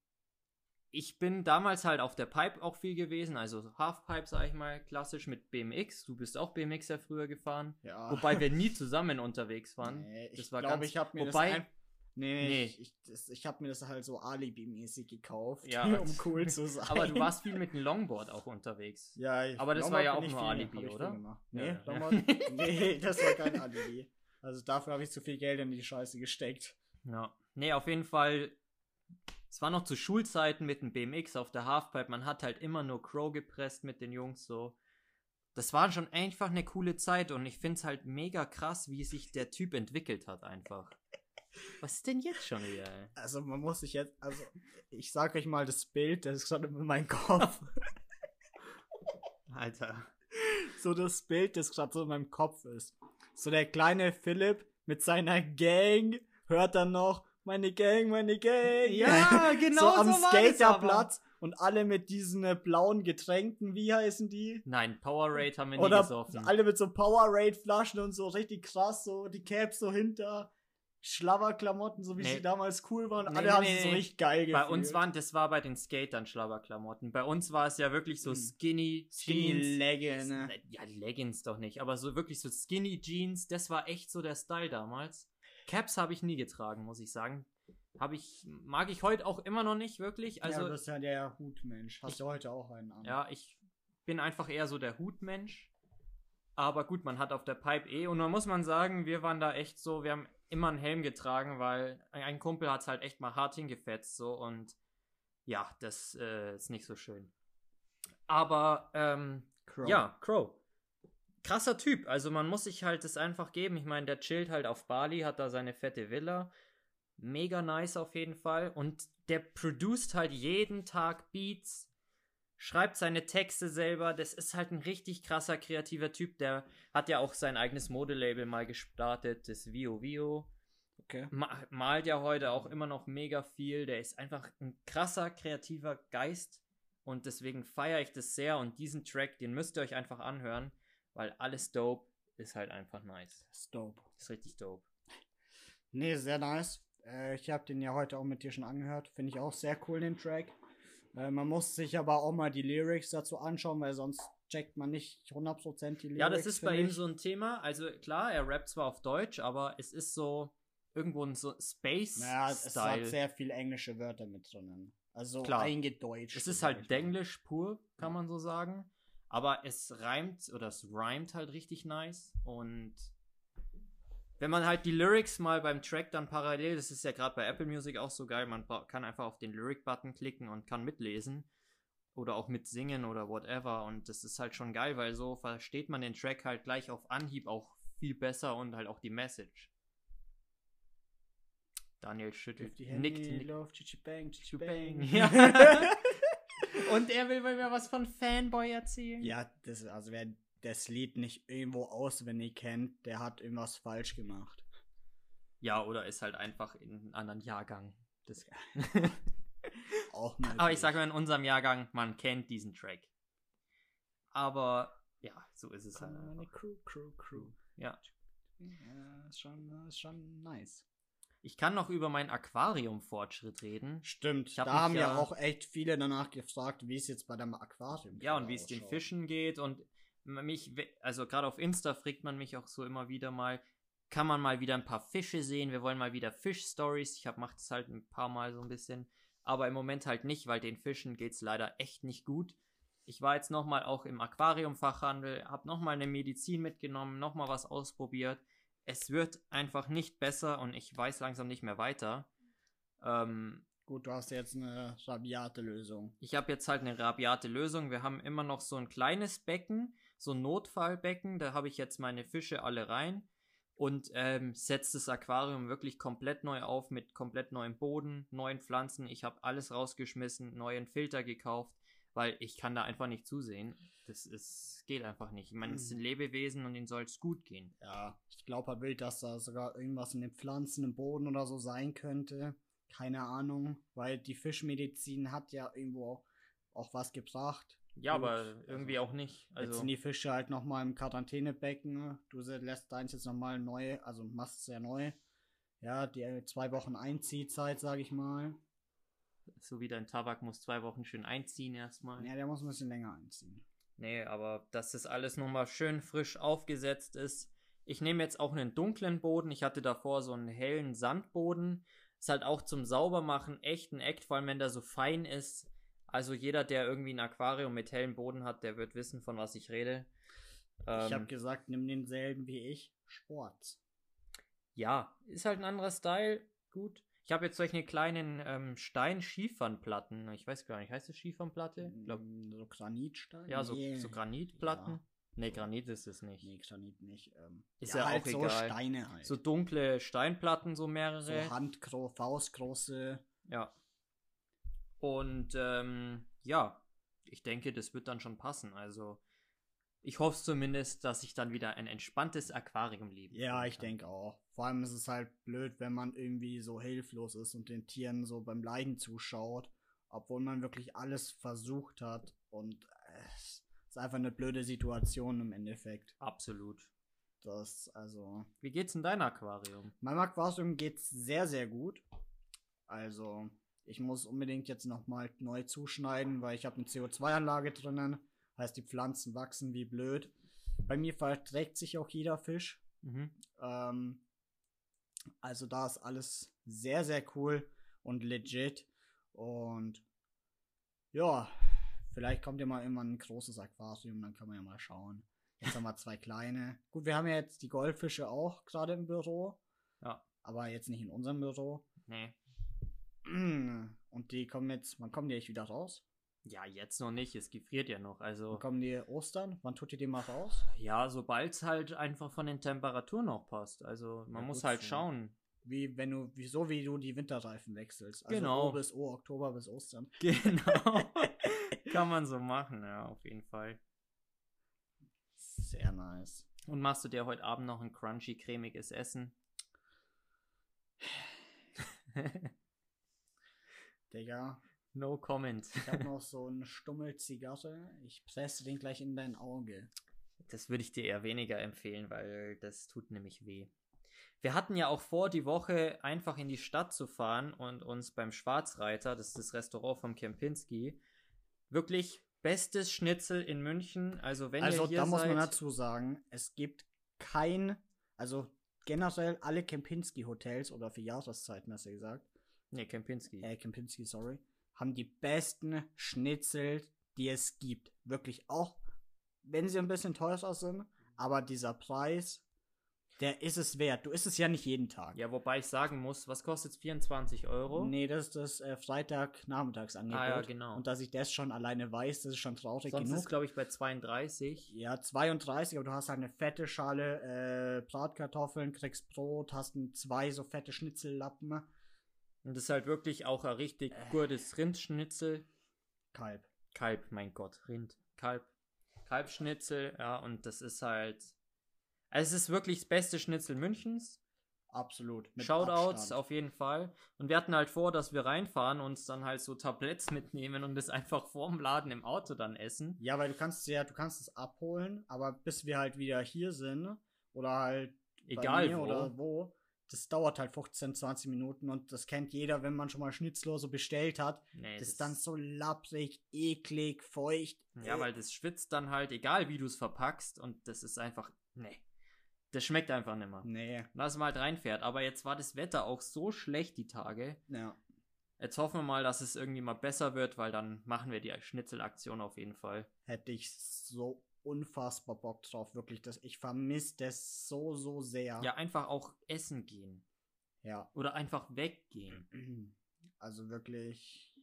ich bin damals halt auf der Pipe auch viel gewesen, also Halfpipe, sag ich mal, klassisch mit BMX. Du bist auch BMX ja früher gefahren. Ja. Wobei wir nie *laughs* zusammen unterwegs waren. Nee, ich das war glaube, ich habe mir wobei- das ein Nee, nee, ich, ich, das- ich habe mir das halt so Alibi-mäßig gekauft, Ja, *laughs* um cool *laughs* zu sein. Aber du warst viel mit dem Longboard auch unterwegs. Ja, ich, Aber das Longboard war ja auch ich nur Alibi, ich oder? Ja, Nee, ja. Longboard, nee, das war kein Alibi. Also dafür habe ich zu viel Geld in die Scheiße gesteckt. Ja. Nee, auf jeden Fall. Es war noch zu Schulzeiten mit dem BMX auf der Halfpipe. Man hat halt immer nur Crow gepresst mit den Jungs so. Das war schon einfach eine coole Zeit und ich finde es halt mega krass, wie sich der Typ entwickelt hat einfach. Was ist denn jetzt schon wieder? Ey? Also man muss sich jetzt, also ich sag euch mal das Bild, das ist schon in meinem Kopf. *laughs* Alter. so das Bild, das gerade so in meinem Kopf ist. So der kleine Philipp mit seiner Gang hört dann noch meine Gang, meine Gang. Ja, *laughs* genau so am so war das Skaterplatz und alle mit diesen äh, blauen Getränken, wie heißen die? Nein, Powerade haben wir nie Oder gesoffen. alle mit so Powerade Flaschen und so richtig krass, so die Caps so hinter Schlabberklamotten, so wie Nee. sie damals cool waren. Nee, alle nee, haben nee, so nee. richtig geil Bei gefühlt. uns waren, das war bei den Skatern Schlabberklamotten. Bei uns war es ja wirklich so Hm. skinny Skinny Jeans. Leggings, ne? Ja, Leggings doch nicht, aber so wirklich so skinny Jeans, das war echt so der Style damals. Caps habe ich nie getragen, muss ich sagen. Habe ich, mag ich heute auch immer noch nicht wirklich. Also, ja, du bist ja der Hutmensch. Hast Ich- du heute auch einen an? ja, ich bin einfach eher so der Hutmensch. Aber gut, man hat auf der Pipe eh. Und dann muss man sagen, wir waren da echt so, wir haben immer einen Helm getragen, weil ein Kumpel hat es halt echt mal hart hingefetzt. So und ja, das äh, ist nicht so schön. Aber ähm, Crow. ja, Crow. Krasser Typ. Also man muss sich halt das einfach geben. Ich meine, der chillt halt auf Bali, hat da seine fette Villa. Mega nice auf jeden Fall. Und der produced halt jeden Tag Beats, schreibt seine Texte selber. Das ist halt ein richtig krasser kreativer Typ. Der hat ja auch sein eigenes Modelabel mal gestartet, das Vio Vio. Okay. Ma malt ja heute auch immer noch mega viel. Der ist einfach ein krasser kreativer Geist. Und deswegen feiere ich das sehr. Und diesen Track, den müsst ihr euch einfach anhören, weil alles dope ist halt einfach nice. Das ist dope. Ist richtig dope. Nee, sehr nice. Äh, ich habe den ja heute auch mit dir schon angehört. Finde ich auch sehr cool, den Track. Äh, man muss sich aber auch mal die Lyrics dazu anschauen, weil sonst checkt man nicht 100% die Lyrics. Ja, das ist bei ihm so ein Thema. Also klar, er rappt zwar auf Deutsch, aber es ist so irgendwo ein so Naja, es hat sehr viel englische Wörter mit drinnen. Also Klar. eingedeutscht. Es ist halt. Denglisch pur, kann man so sagen. Aber es reimt oder es rhymt halt richtig nice. Und wenn man halt die Lyrics mal beim Track dann parallel, das ist ja gerade bei Apple Music auch so geil, man kann einfach auf den Lyric-Button klicken und kann mitlesen. Oder auch mitsingen oder whatever. Und das ist halt schon geil, weil so versteht man den Track halt gleich auf Anhieb auch viel besser und halt auch die Message. Daniel schüttelt, nickt, nickt. Luft, tschi, tschi, bang, Bang. bang. *laughs* Ja. *laughs* Und er will mir was von Fanboy erzählen? Ja, das, also wer das Lied nicht irgendwo auswendig kennt, der hat irgendwas falsch gemacht. Ja, oder ist halt einfach in einem anderen Jahrgang. Das *laughs* Auch mal. Aber ich sage mal, in unserem Jahrgang, man kennt diesen Track. Aber ja, so ist es halt. Crew, Crew, Crew. Ja. Ja, ist schon, ist schon nice. Ich kann noch über meinen Aquarium-Fortschritt reden. Stimmt, Ich hab da haben ja auch echt viele danach gefragt, wie es jetzt bei deinem Aquarium Ja, und wie es den. Fischen geht und mich, also gerade auf Insta fragt man mich auch so immer wieder mal, kann man mal wieder ein paar Fische sehen. Wir wollen mal wieder Fisch-Stories. Ich mache das halt ein paar Mal so ein bisschen. Aber im Moment halt nicht, weil den Fischen geht es leider echt nicht gut. Ich war jetzt nochmal auch im Aquariumfachhandel, habe nochmal eine Medizin mitgenommen, nochmal was ausprobiert. Es wird einfach nicht besser und ich weiß langsam nicht mehr weiter. Ähm, Gut, du hast jetzt eine rabiate Lösung. ich habe jetzt halt eine rabiate Lösung. Wir haben immer noch so ein kleines Becken, so ein Notfallbecken. Da habe ich jetzt meine Fische alle rein und ähm, setze das Aquarium wirklich komplett neu auf mit komplett neuem Boden, neuen Pflanzen. Ich habe alles rausgeschmissen, neuen Filter gekauft, weil ich kann da einfach nicht zusehen. Das ist, geht einfach nicht. Ich meine, es sind Lebewesen und ihnen soll es gut gehen. Ja, ich glaube halt wild, dass da sogar irgendwas in den Pflanzen, im Boden oder so sein könnte. Keine Ahnung, weil die Fischmedizin hat ja irgendwo auch was gebracht. Ja, Gut, aber irgendwie auch nicht. Jetzt Also sind die Fische halt nochmal im Quarantänebecken. Du lässt deins jetzt nochmal neu, also machst es ja neu. Ja, die zwei Wochen Einziehzeit, sag ich mal. So wie dein Tabak muss zwei Wochen schön einziehen erstmal. Ja, der muss ein bisschen länger einziehen. Nee, aber dass das alles nochmal schön frisch aufgesetzt ist. Ich nehme jetzt auch einen dunklen Boden. Ich hatte davor so einen hellen Sandboden. Ist halt auch zum Saubermachen echt ein Act, vor allem wenn der so fein ist. Also jeder, der irgendwie ein Aquarium mit hellem Boden hat, der wird wissen, von was ich rede. ich Ähm, habe gesagt, nimm denselben wie ich. Sport. ja, ist halt ein anderer Style. Gut. Ich habe jetzt solche kleinen ähm, Stein-Schiefernplatten. Ich weiß gar nicht, heißt das Schiefernplatte? Ich glaub, Mm, so Granitstein? ja, so, so Granitplatten. Ja. Nee, Granit ist es nicht. Nee, Granit nicht. Ähm, Ist ja halt auch so egal. Steine halt. So dunkle Steinplatten, so so mehrere. handgroß, faustgroße. ja. Und ähm, ja, ich denke, das wird dann schon passen. Also ich hoffe zumindest, dass ich dann wieder ein entspanntes Aquarium lebe. Ja, ich denke auch. Vor allem ist es halt blöd, wenn man irgendwie so hilflos ist und den Tieren so beim Leiden zuschaut, obwohl man wirklich alles versucht hat und es ist einfach eine blöde Situation im Endeffekt. Absolut. Das, also, Wie geht's in dein Aquarium? meinem Aquarium geht's sehr, sehr gut. Also, ich muss unbedingt jetzt nochmal neu zuschneiden, weil ich habe eine CO2-Anlage drinnen. Heißt, die Pflanzen wachsen wie blöd. Bei mir verträgt sich auch jeder Fisch. Mhm. Ähm, also da ist alles sehr, sehr cool und legit. Und ja, vielleicht kommt ja mal irgendwann ein großes Aquarium, dann kann man ja mal schauen. Jetzt haben wir zwei kleine. Gut, wir haben ja jetzt die Goldfische auch gerade im Büro, Ja. aber jetzt nicht in unserem Büro. Nee. Und die kommen jetzt, wann kommen die echt wieder raus? Ja, jetzt noch nicht. Es gefriert ja noch. Also Wann kommen die Ostern? Wann tut ihr die mal raus? ja, sobald es halt einfach von den Temperaturen auch passt. Also man Ja, muss halt so. schauen. Wie wenn du, wie, so wie du die Winterreifen wechselst. Also Genau. O bis O, Oktober bis Ostern. *laughs* Genau. *laughs* Kann man so machen, ja, auf jeden Fall. Sehr nice. Und machst du dir heute Abend noch ein crunchy, cremiges Essen? Digga, no comment. ich hab noch *laughs* so einen Stummel Zigarre. Ich presse den gleich in dein Auge. Das würde ich dir eher weniger empfehlen, weil das tut nämlich weh. Wir hatten ja auch vor, die Woche einfach in die Stadt zu fahren und uns beim Schwarzreiter, das ist das Restaurant vom Kempinski, wirklich bestes Schnitzel in München. Also wenn also ihr hier da muss seid, man dazu sagen, es gibt kein, also generell alle Kempinski-Hotels oder für Jahreszeiten, hast du gesagt, Nee, Kempinski. äh, Kempinski, sorry, haben die besten Schnitzel, die es gibt. Wirklich auch, wenn sie ein bisschen teurer sind, aber dieser Preis, der ist es wert. Du isst es ja nicht jeden Tag. Ja, wobei ich sagen muss, was kostet 24 Euro? Nee, das ist das äh, Freitag-Nachmittagsangebot. Ah, ja, genau. Und dass ich das schon alleine weiß, das ist schon traurig Sonst genug. ist glaube ich bei 32. Ja, 32, aber du hast halt eine fette Schale äh, Bratkartoffeln, kriegst Brot, hast ein, zwei so fette Schnitzellappen. Und das ist halt wirklich auch ein richtig Äh. gutes Rindschnitzel. Kalb. Kalb, mein Gott, Rind, Kalb. Kalbschnitzel, ja, und das ist halt. Also es ist wirklich das beste Schnitzel Münchens. Absolut. Shoutouts Abstand. auf jeden Fall. Und wir hatten halt vor, dass wir reinfahren und uns dann halt so Tabletts mitnehmen und das einfach vorm Laden im Auto dann essen. Ja, weil du kannst ja, du kannst es abholen, aber bis wir halt wieder hier sind oder halt Egal wo. oder wo, das dauert halt 15, 20 Minuten und das kennt jeder, wenn man schon mal Schnitzel so bestellt hat. Nee, das ist dann so lapprig, eklig, feucht. Ja, Äh, weil das schwitzt dann halt, egal wie du es verpackst. Und das ist einfach. Nee. Das schmeckt einfach nicht mehr. Nee. Lass mal halt reinfährt. Aber jetzt war das Wetter auch so schlecht die Tage. Ja. Jetzt hoffen wir mal, dass es irgendwie mal besser wird, weil dann machen wir die Schnitzelaktion auf jeden Fall. Hätte ich so unfassbar Bock drauf, wirklich. Das, ich vermisse das so, so sehr. Ja, einfach auch essen gehen. Ja. Oder einfach weggehen. *clears throat* Also wirklich,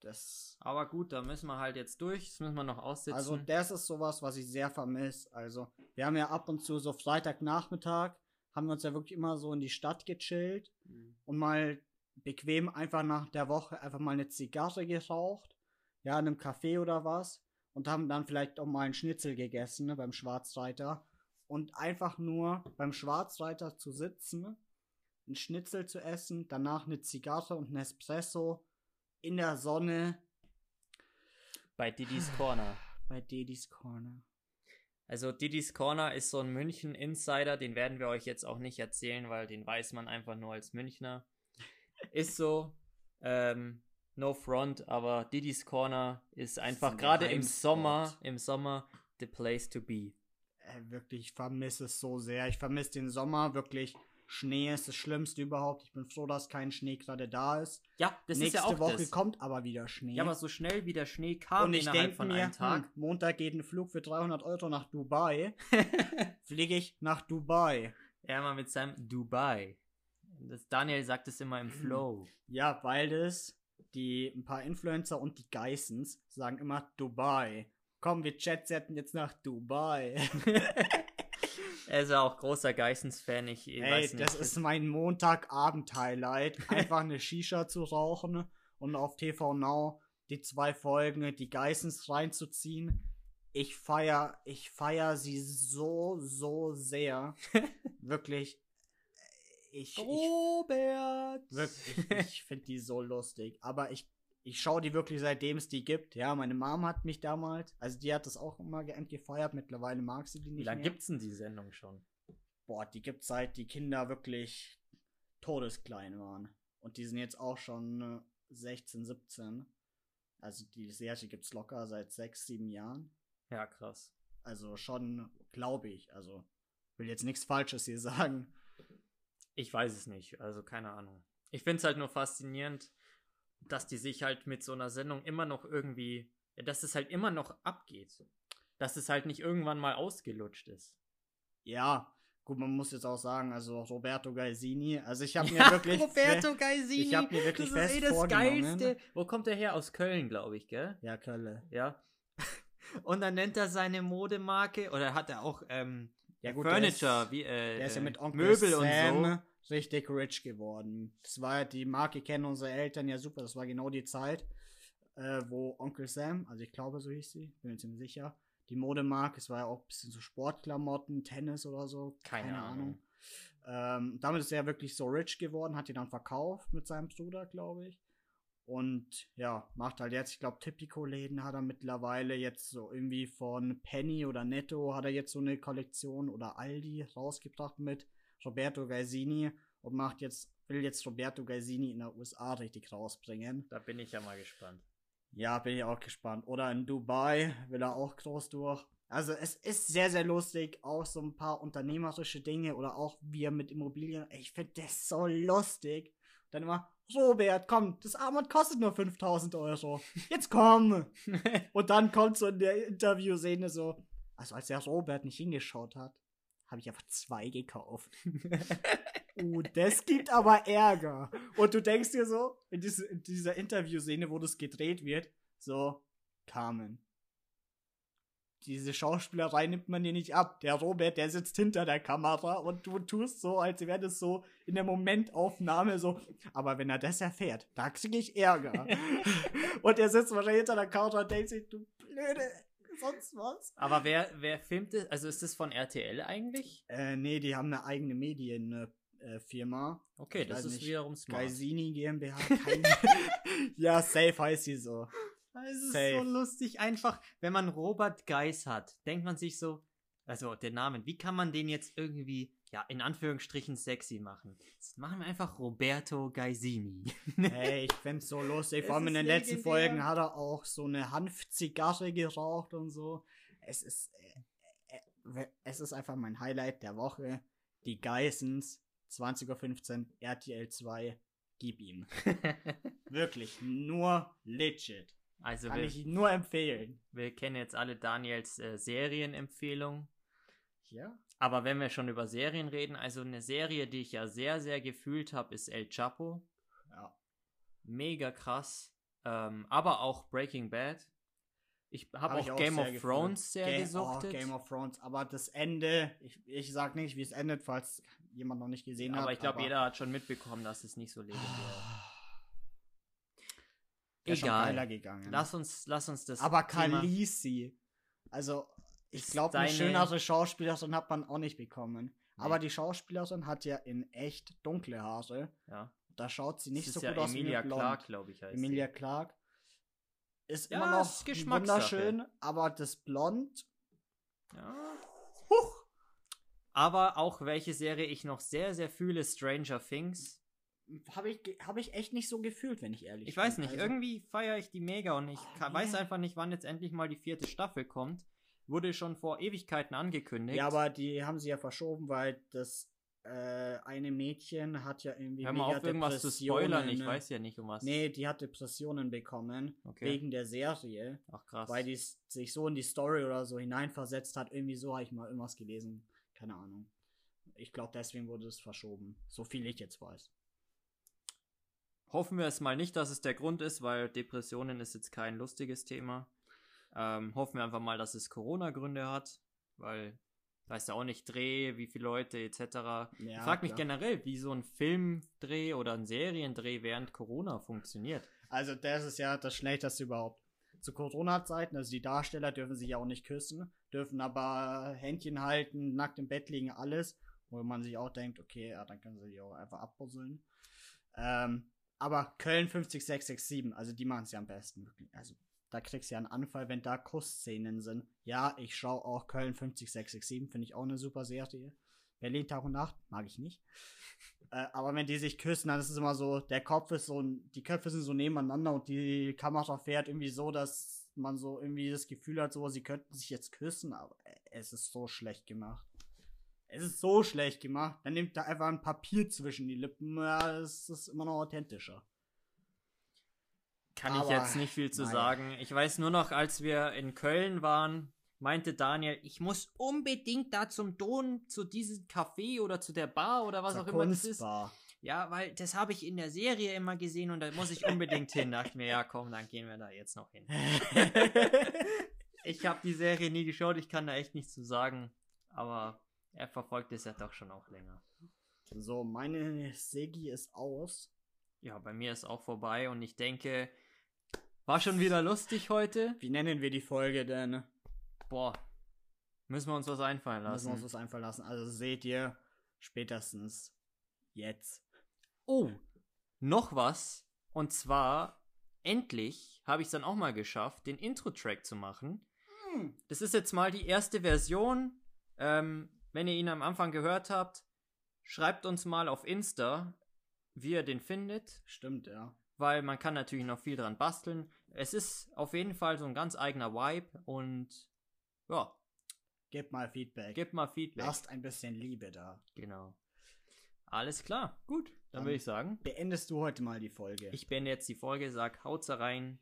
das. Aber gut, da müssen wir halt jetzt durch. Das müssen wir noch aussitzen. Also das ist sowas, was ich sehr vermisse. Also wir haben ja ab und zu so Freitagnachmittag, haben wir uns ja wirklich immer so in die Stadt gechillt Mhm. und mal bequem einfach nach der Woche einfach mal eine Zigarre geraucht, ja, in einem Café oder was und haben dann vielleicht auch mal einen Schnitzel gegessen ne, beim Schwarzreiter und einfach nur beim Schwarzreiter zu sitzen, einen Schnitzel zu essen, danach eine Zigarre und ein Espresso in der Sonne Bei Didis Corner. bei Dedis Corner. Also Didis Corner ist so ein München-Insider, den werden wir euch jetzt auch nicht erzählen, weil den weiß man einfach nur als Münchner. Ist so, ähm, no front, aber Didis Corner ist einfach ein gerade im. Sommer, im Sommer the place to be. Äh, wirklich, ich vermisse es so sehr. Ich vermisse den Sommer, wirklich. Schnee ist das Schlimmste überhaupt. Ich bin froh, dass kein Schnee gerade da ist. Ja, das Nächste ist ja auch Woche das. kommt aber wieder Schnee. Ja, aber so schnell wie der Schnee kam und ich innerhalb denke von mir, einem Tag. hm, Montag geht ein Flug für 300 Euro nach Dubai. *laughs* Fliege ich nach Dubai. Er mal mit seinem Dubai. Das Daniel sagt es immer im Flow. Ja, weil das die ein paar Influencer und die Geissens sagen immer Dubai. Komm, wir chatsetten jetzt nach Dubai. *laughs* Er ist ja auch großer Geissens-Fan. Ich Ey, weiß nicht. das ist mein Montagabend-Highlight. *laughs* Einfach eine Shisha zu rauchen und auf TV Now die zwei Folgen, die Geissens reinzuziehen. Ich feier, ich feier sie so, so sehr. *laughs* Wirklich. Ich, ich, Robert! wirklich, ich finde die so lustig. Aber ich, ich schaue die wirklich seitdem es die gibt. Ja, meine Mom hat mich damals, also die hat das auch immer gefeiert. Mittlerweile mag sie die nicht Wie lange mehr. gibt's denn die Sendung schon? Boah, die gibt's seit die Kinder wirklich todesklein waren. Und die sind jetzt auch schon äh, 16, 17. Also die Serie gibt's locker seit 6, 7 Jahren. Ja, krass. Also schon, glaube ich. Also will jetzt nichts Falsches hier *laughs* sagen. Ich weiß es nicht, also keine Ahnung. Ich find's halt nur faszinierend, dass die sich halt mit so einer Sendung immer noch irgendwie, ja, dass es halt immer noch abgeht. Dass es halt nicht irgendwann mal ausgelutscht ist. Ja, gut, man muss jetzt auch sagen, also Roberto Gaisini, also ich habe *laughs* mir wirklich Geisini. ich hab mir wirklich das fest ist eh das. Geilste. Wo kommt der her? Aus Köln, glaube ich, gell? ja, Kölle. Ja. *laughs* Und dann nennt er seine Modemarke, oder hat er auch ähm, Ja, Furniture, der wie äh, Der ist ja äh, mit Onkel Möbel Sam und richtig rich geworden. Das war ja die Marke, kennen unsere Eltern ja super. Das war genau die Zeit, äh, wo Onkel Sam, also ich glaube, so hieß sie, bin mir ziemlich sicher, die Modemarke, es war ja auch ein bisschen so Sportklamotten, Tennis oder so. Keine Ahnung. Ähm, damit ist er wirklich so rich geworden, hat die dann verkauft mit seinem Bruder, glaube ich. Und ja, macht halt jetzt, ich glaube, Tipico-Läden hat er mittlerweile jetzt so irgendwie von Penny oder Netto hat er jetzt so eine Kollektion oder Aldi rausgebracht mit Roberto Gaisini und macht jetzt, will jetzt Roberto Gaisini in der USA richtig rausbringen. Da bin ich ja mal gespannt. Ja, bin ich auch gespannt. Oder in Dubai will er auch groß durch. Also es ist sehr, sehr lustig. Auch so ein paar unternehmerische Dinge oder auch wie er mit Immobilien. Ich finde das so lustig. Dann immer, Robert, komm, das Armband kostet nur 5000 Euro. Jetzt komm. *laughs* Und dann kommt so in der Interviewszene so, also als der Robert nicht hingeschaut hat, habe ich einfach zwei gekauft. *laughs* uh, das gibt aber Ärger. Und du denkst dir so, in, diese, in dieser Interviewszene, wo das gedreht wird, so, Carmen. Diese Schauspielerei nimmt man dir nicht ab. Der Robert, der sitzt hinter der Kamera und du tust so, als wäre das so in der Momentaufnahme so. Aber wenn er das erfährt, da kriege ich Ärger. *laughs* und er sitzt wahrscheinlich hinter der Kamera und denkt sich, du blöde, sonst was. Aber wer, wer filmt das? Also ist das von RTL eigentlich? Äh, nee, die haben eine eigene Medienfirma. Okay, Ich das ist nicht. wiederum smart. Geisini GmbH. *laughs* Keine ja, safe heißt sie so. Es ist Safe. so lustig, einfach, wenn man Robert Geis hat, denkt man sich so, also der Name, wie kann man den jetzt irgendwie, ja, in Anführungsstrichen sexy machen? Jetzt machen wir einfach Roberto Gaisini. *laughs* Hey, ich find's so lustig. Vor allem in den letzten. Folgen hat er auch so eine Hanfzigarre geraucht und so. Es ist. Äh, äh, es ist einfach mein Highlight der Woche. Die Geissens, 20.15 Uhr, RTL 2, gib ihm. *laughs* Wirklich, nur legit. Also Kann wir, ich ihn nur empfehlen. wir kennen jetzt alle Daniels äh, Serienempfehlung. Ja? Aber wenn wir schon über Serien reden, also eine Serie, die ich ja sehr, sehr gefühlt habe, ist El Chapo. Ja. Mega krass. Ähm, aber auch Breaking Bad. Ich habe Hab auch ich auch Game of gefühlt. Thrones sehr Ga- gesuchtet. Oh, Game of Thrones, aber das Ende, ich, ich sag nicht, wie es endet, falls jemand noch nicht gesehen hat. aber ich glaube, jeder hat schon mitbekommen, dass es nicht so legendär ist. Egal. gegangen. Lass uns, lass uns das. aber Thema- Khaleesi, also ich glaube, eine schönere Schauspielerin hat man auch nicht bekommen. Nee. Aber die Schauspielerin hat ja in echt dunkle Haare. Ja. Da schaut sie nicht das so ist ja gut aus Emilia wie blond. Clark, glaube ich, heißt Emilia sie. Clark ist Ja, immer noch wunderschön, aber das Blond, Ja. huch, Aber auch welche Serie ich noch sehr, sehr fühle, Stranger Things. habe ich, hab ich echt nicht so gefühlt, wenn ich ehrlich Ich weiß bin. nicht, Also, irgendwie feiere ich die mega und ich Oh, weiß einfach nicht, wann jetzt endlich mal die vierte Staffel kommt. Wurde schon vor Ewigkeiten angekündigt. Ja, aber die haben sie ja verschoben, weil das äh, eine Mädchen hat ja irgendwie Hör mal mega auf, irgendwas zu spoilern. Ich ne? weiß ja nicht, um was. Nee, die hat Depressionen bekommen Okay. wegen der Serie, Ach krass. weil die sich so in die Story oder so hineinversetzt hat. Irgendwie so habe ich mal irgendwas gelesen. Keine Ahnung. Ich glaube, deswegen wurde es verschoben. So viel ich jetzt weiß. Hoffen wir es mal nicht, dass es der Grund ist, weil Depressionen ist jetzt kein lustiges Thema. Ähm, hoffen wir einfach mal, dass es Corona-Gründe hat, weil weiß ja auch nicht Dreh, wie viele Leute etc. Ja, ich frage mich klar. generell, wie so ein Filmdreh oder ein Seriendreh während Corona funktioniert. Also, das ist ja das Schlechteste überhaupt. Zu Corona-Zeiten, also die Darsteller dürfen sich ja auch nicht küssen, dürfen aber Händchen halten, nackt im Bett liegen, alles. Wo man sich auch denkt, okay, ja, dann können sie sich auch einfach abbusseln. Ähm, aber Köln 50667, also die machen es ja am besten. Wirklich. Also, da kriegst du ja einen Anfall, wenn da Kussszenen sind. Ja, ich schaue auch Köln 50667, finde ich auch eine super Serie. Berlin Tag und Nacht, mag ich nicht. *laughs* Äh, aber wenn die sich küssen, dann ist es immer so, der Kopf ist so, die Köpfe sind so nebeneinander und die Kamera fährt irgendwie so, dass man so irgendwie das Gefühl hat, so, sie könnten sich jetzt küssen, aber es ist so schlecht gemacht. Es ist so schlecht gemacht. Dann nimmt da einfach ein Papier zwischen die Lippen. Ja, es ist immer noch authentischer. Kann ich Aber, jetzt nicht viel zu naja. sagen. Ich weiß nur noch, als wir in Köln waren, meinte Daniel, ich muss unbedingt da zum Don, zu diesem Café oder zu der Bar oder was Zur auch immer das ist. Kunstbar. Ja, weil das habe ich in der Serie immer gesehen und da muss ich unbedingt hin. Dachte mir, ja komm, dann gehen wir da jetzt noch hin. *laughs* Ich habe die Serie nie geschaut, ich kann da echt nichts zu sagen. Aber er verfolgt es ja doch schon auch länger. so, meine Segi ist aus. Ja, bei mir ist auch vorbei und ich denke, war schon wieder lustig heute. Wie nennen wir die Folge denn? Boah, müssen wir uns was einfallen Müssen wir uns lassen. was einfallen lassen. Also seht ihr spätestens jetzt. Oh, noch was. Und zwar, endlich habe ich es dann auch mal geschafft, den Intro-Track zu machen. Hm. Das ist jetzt mal die erste Version. Ähm, wenn ihr ihn am Anfang gehört habt, schreibt uns mal auf Insta, wie ihr den findet, Stimmt, ja. weil man kann natürlich noch viel dran basteln. Es ist auf jeden Fall so ein ganz eigener Vibe und ja, Gebt mal Feedback. gebt mal Feedback. Lasst ein bisschen Liebe da. Genau. Alles klar. Gut, dann Dann- würde ich sagen, Beendest du heute mal die Folge. ich beende jetzt die Folge, sag haut's rein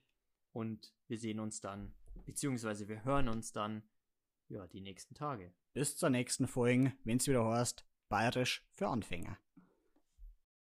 und wir sehen uns dann, beziehungsweise wir hören uns dann, ja, die nächsten Tage. Bis zur nächsten Folge, wenn's wieder heißt, Bayerisch für Anfänger.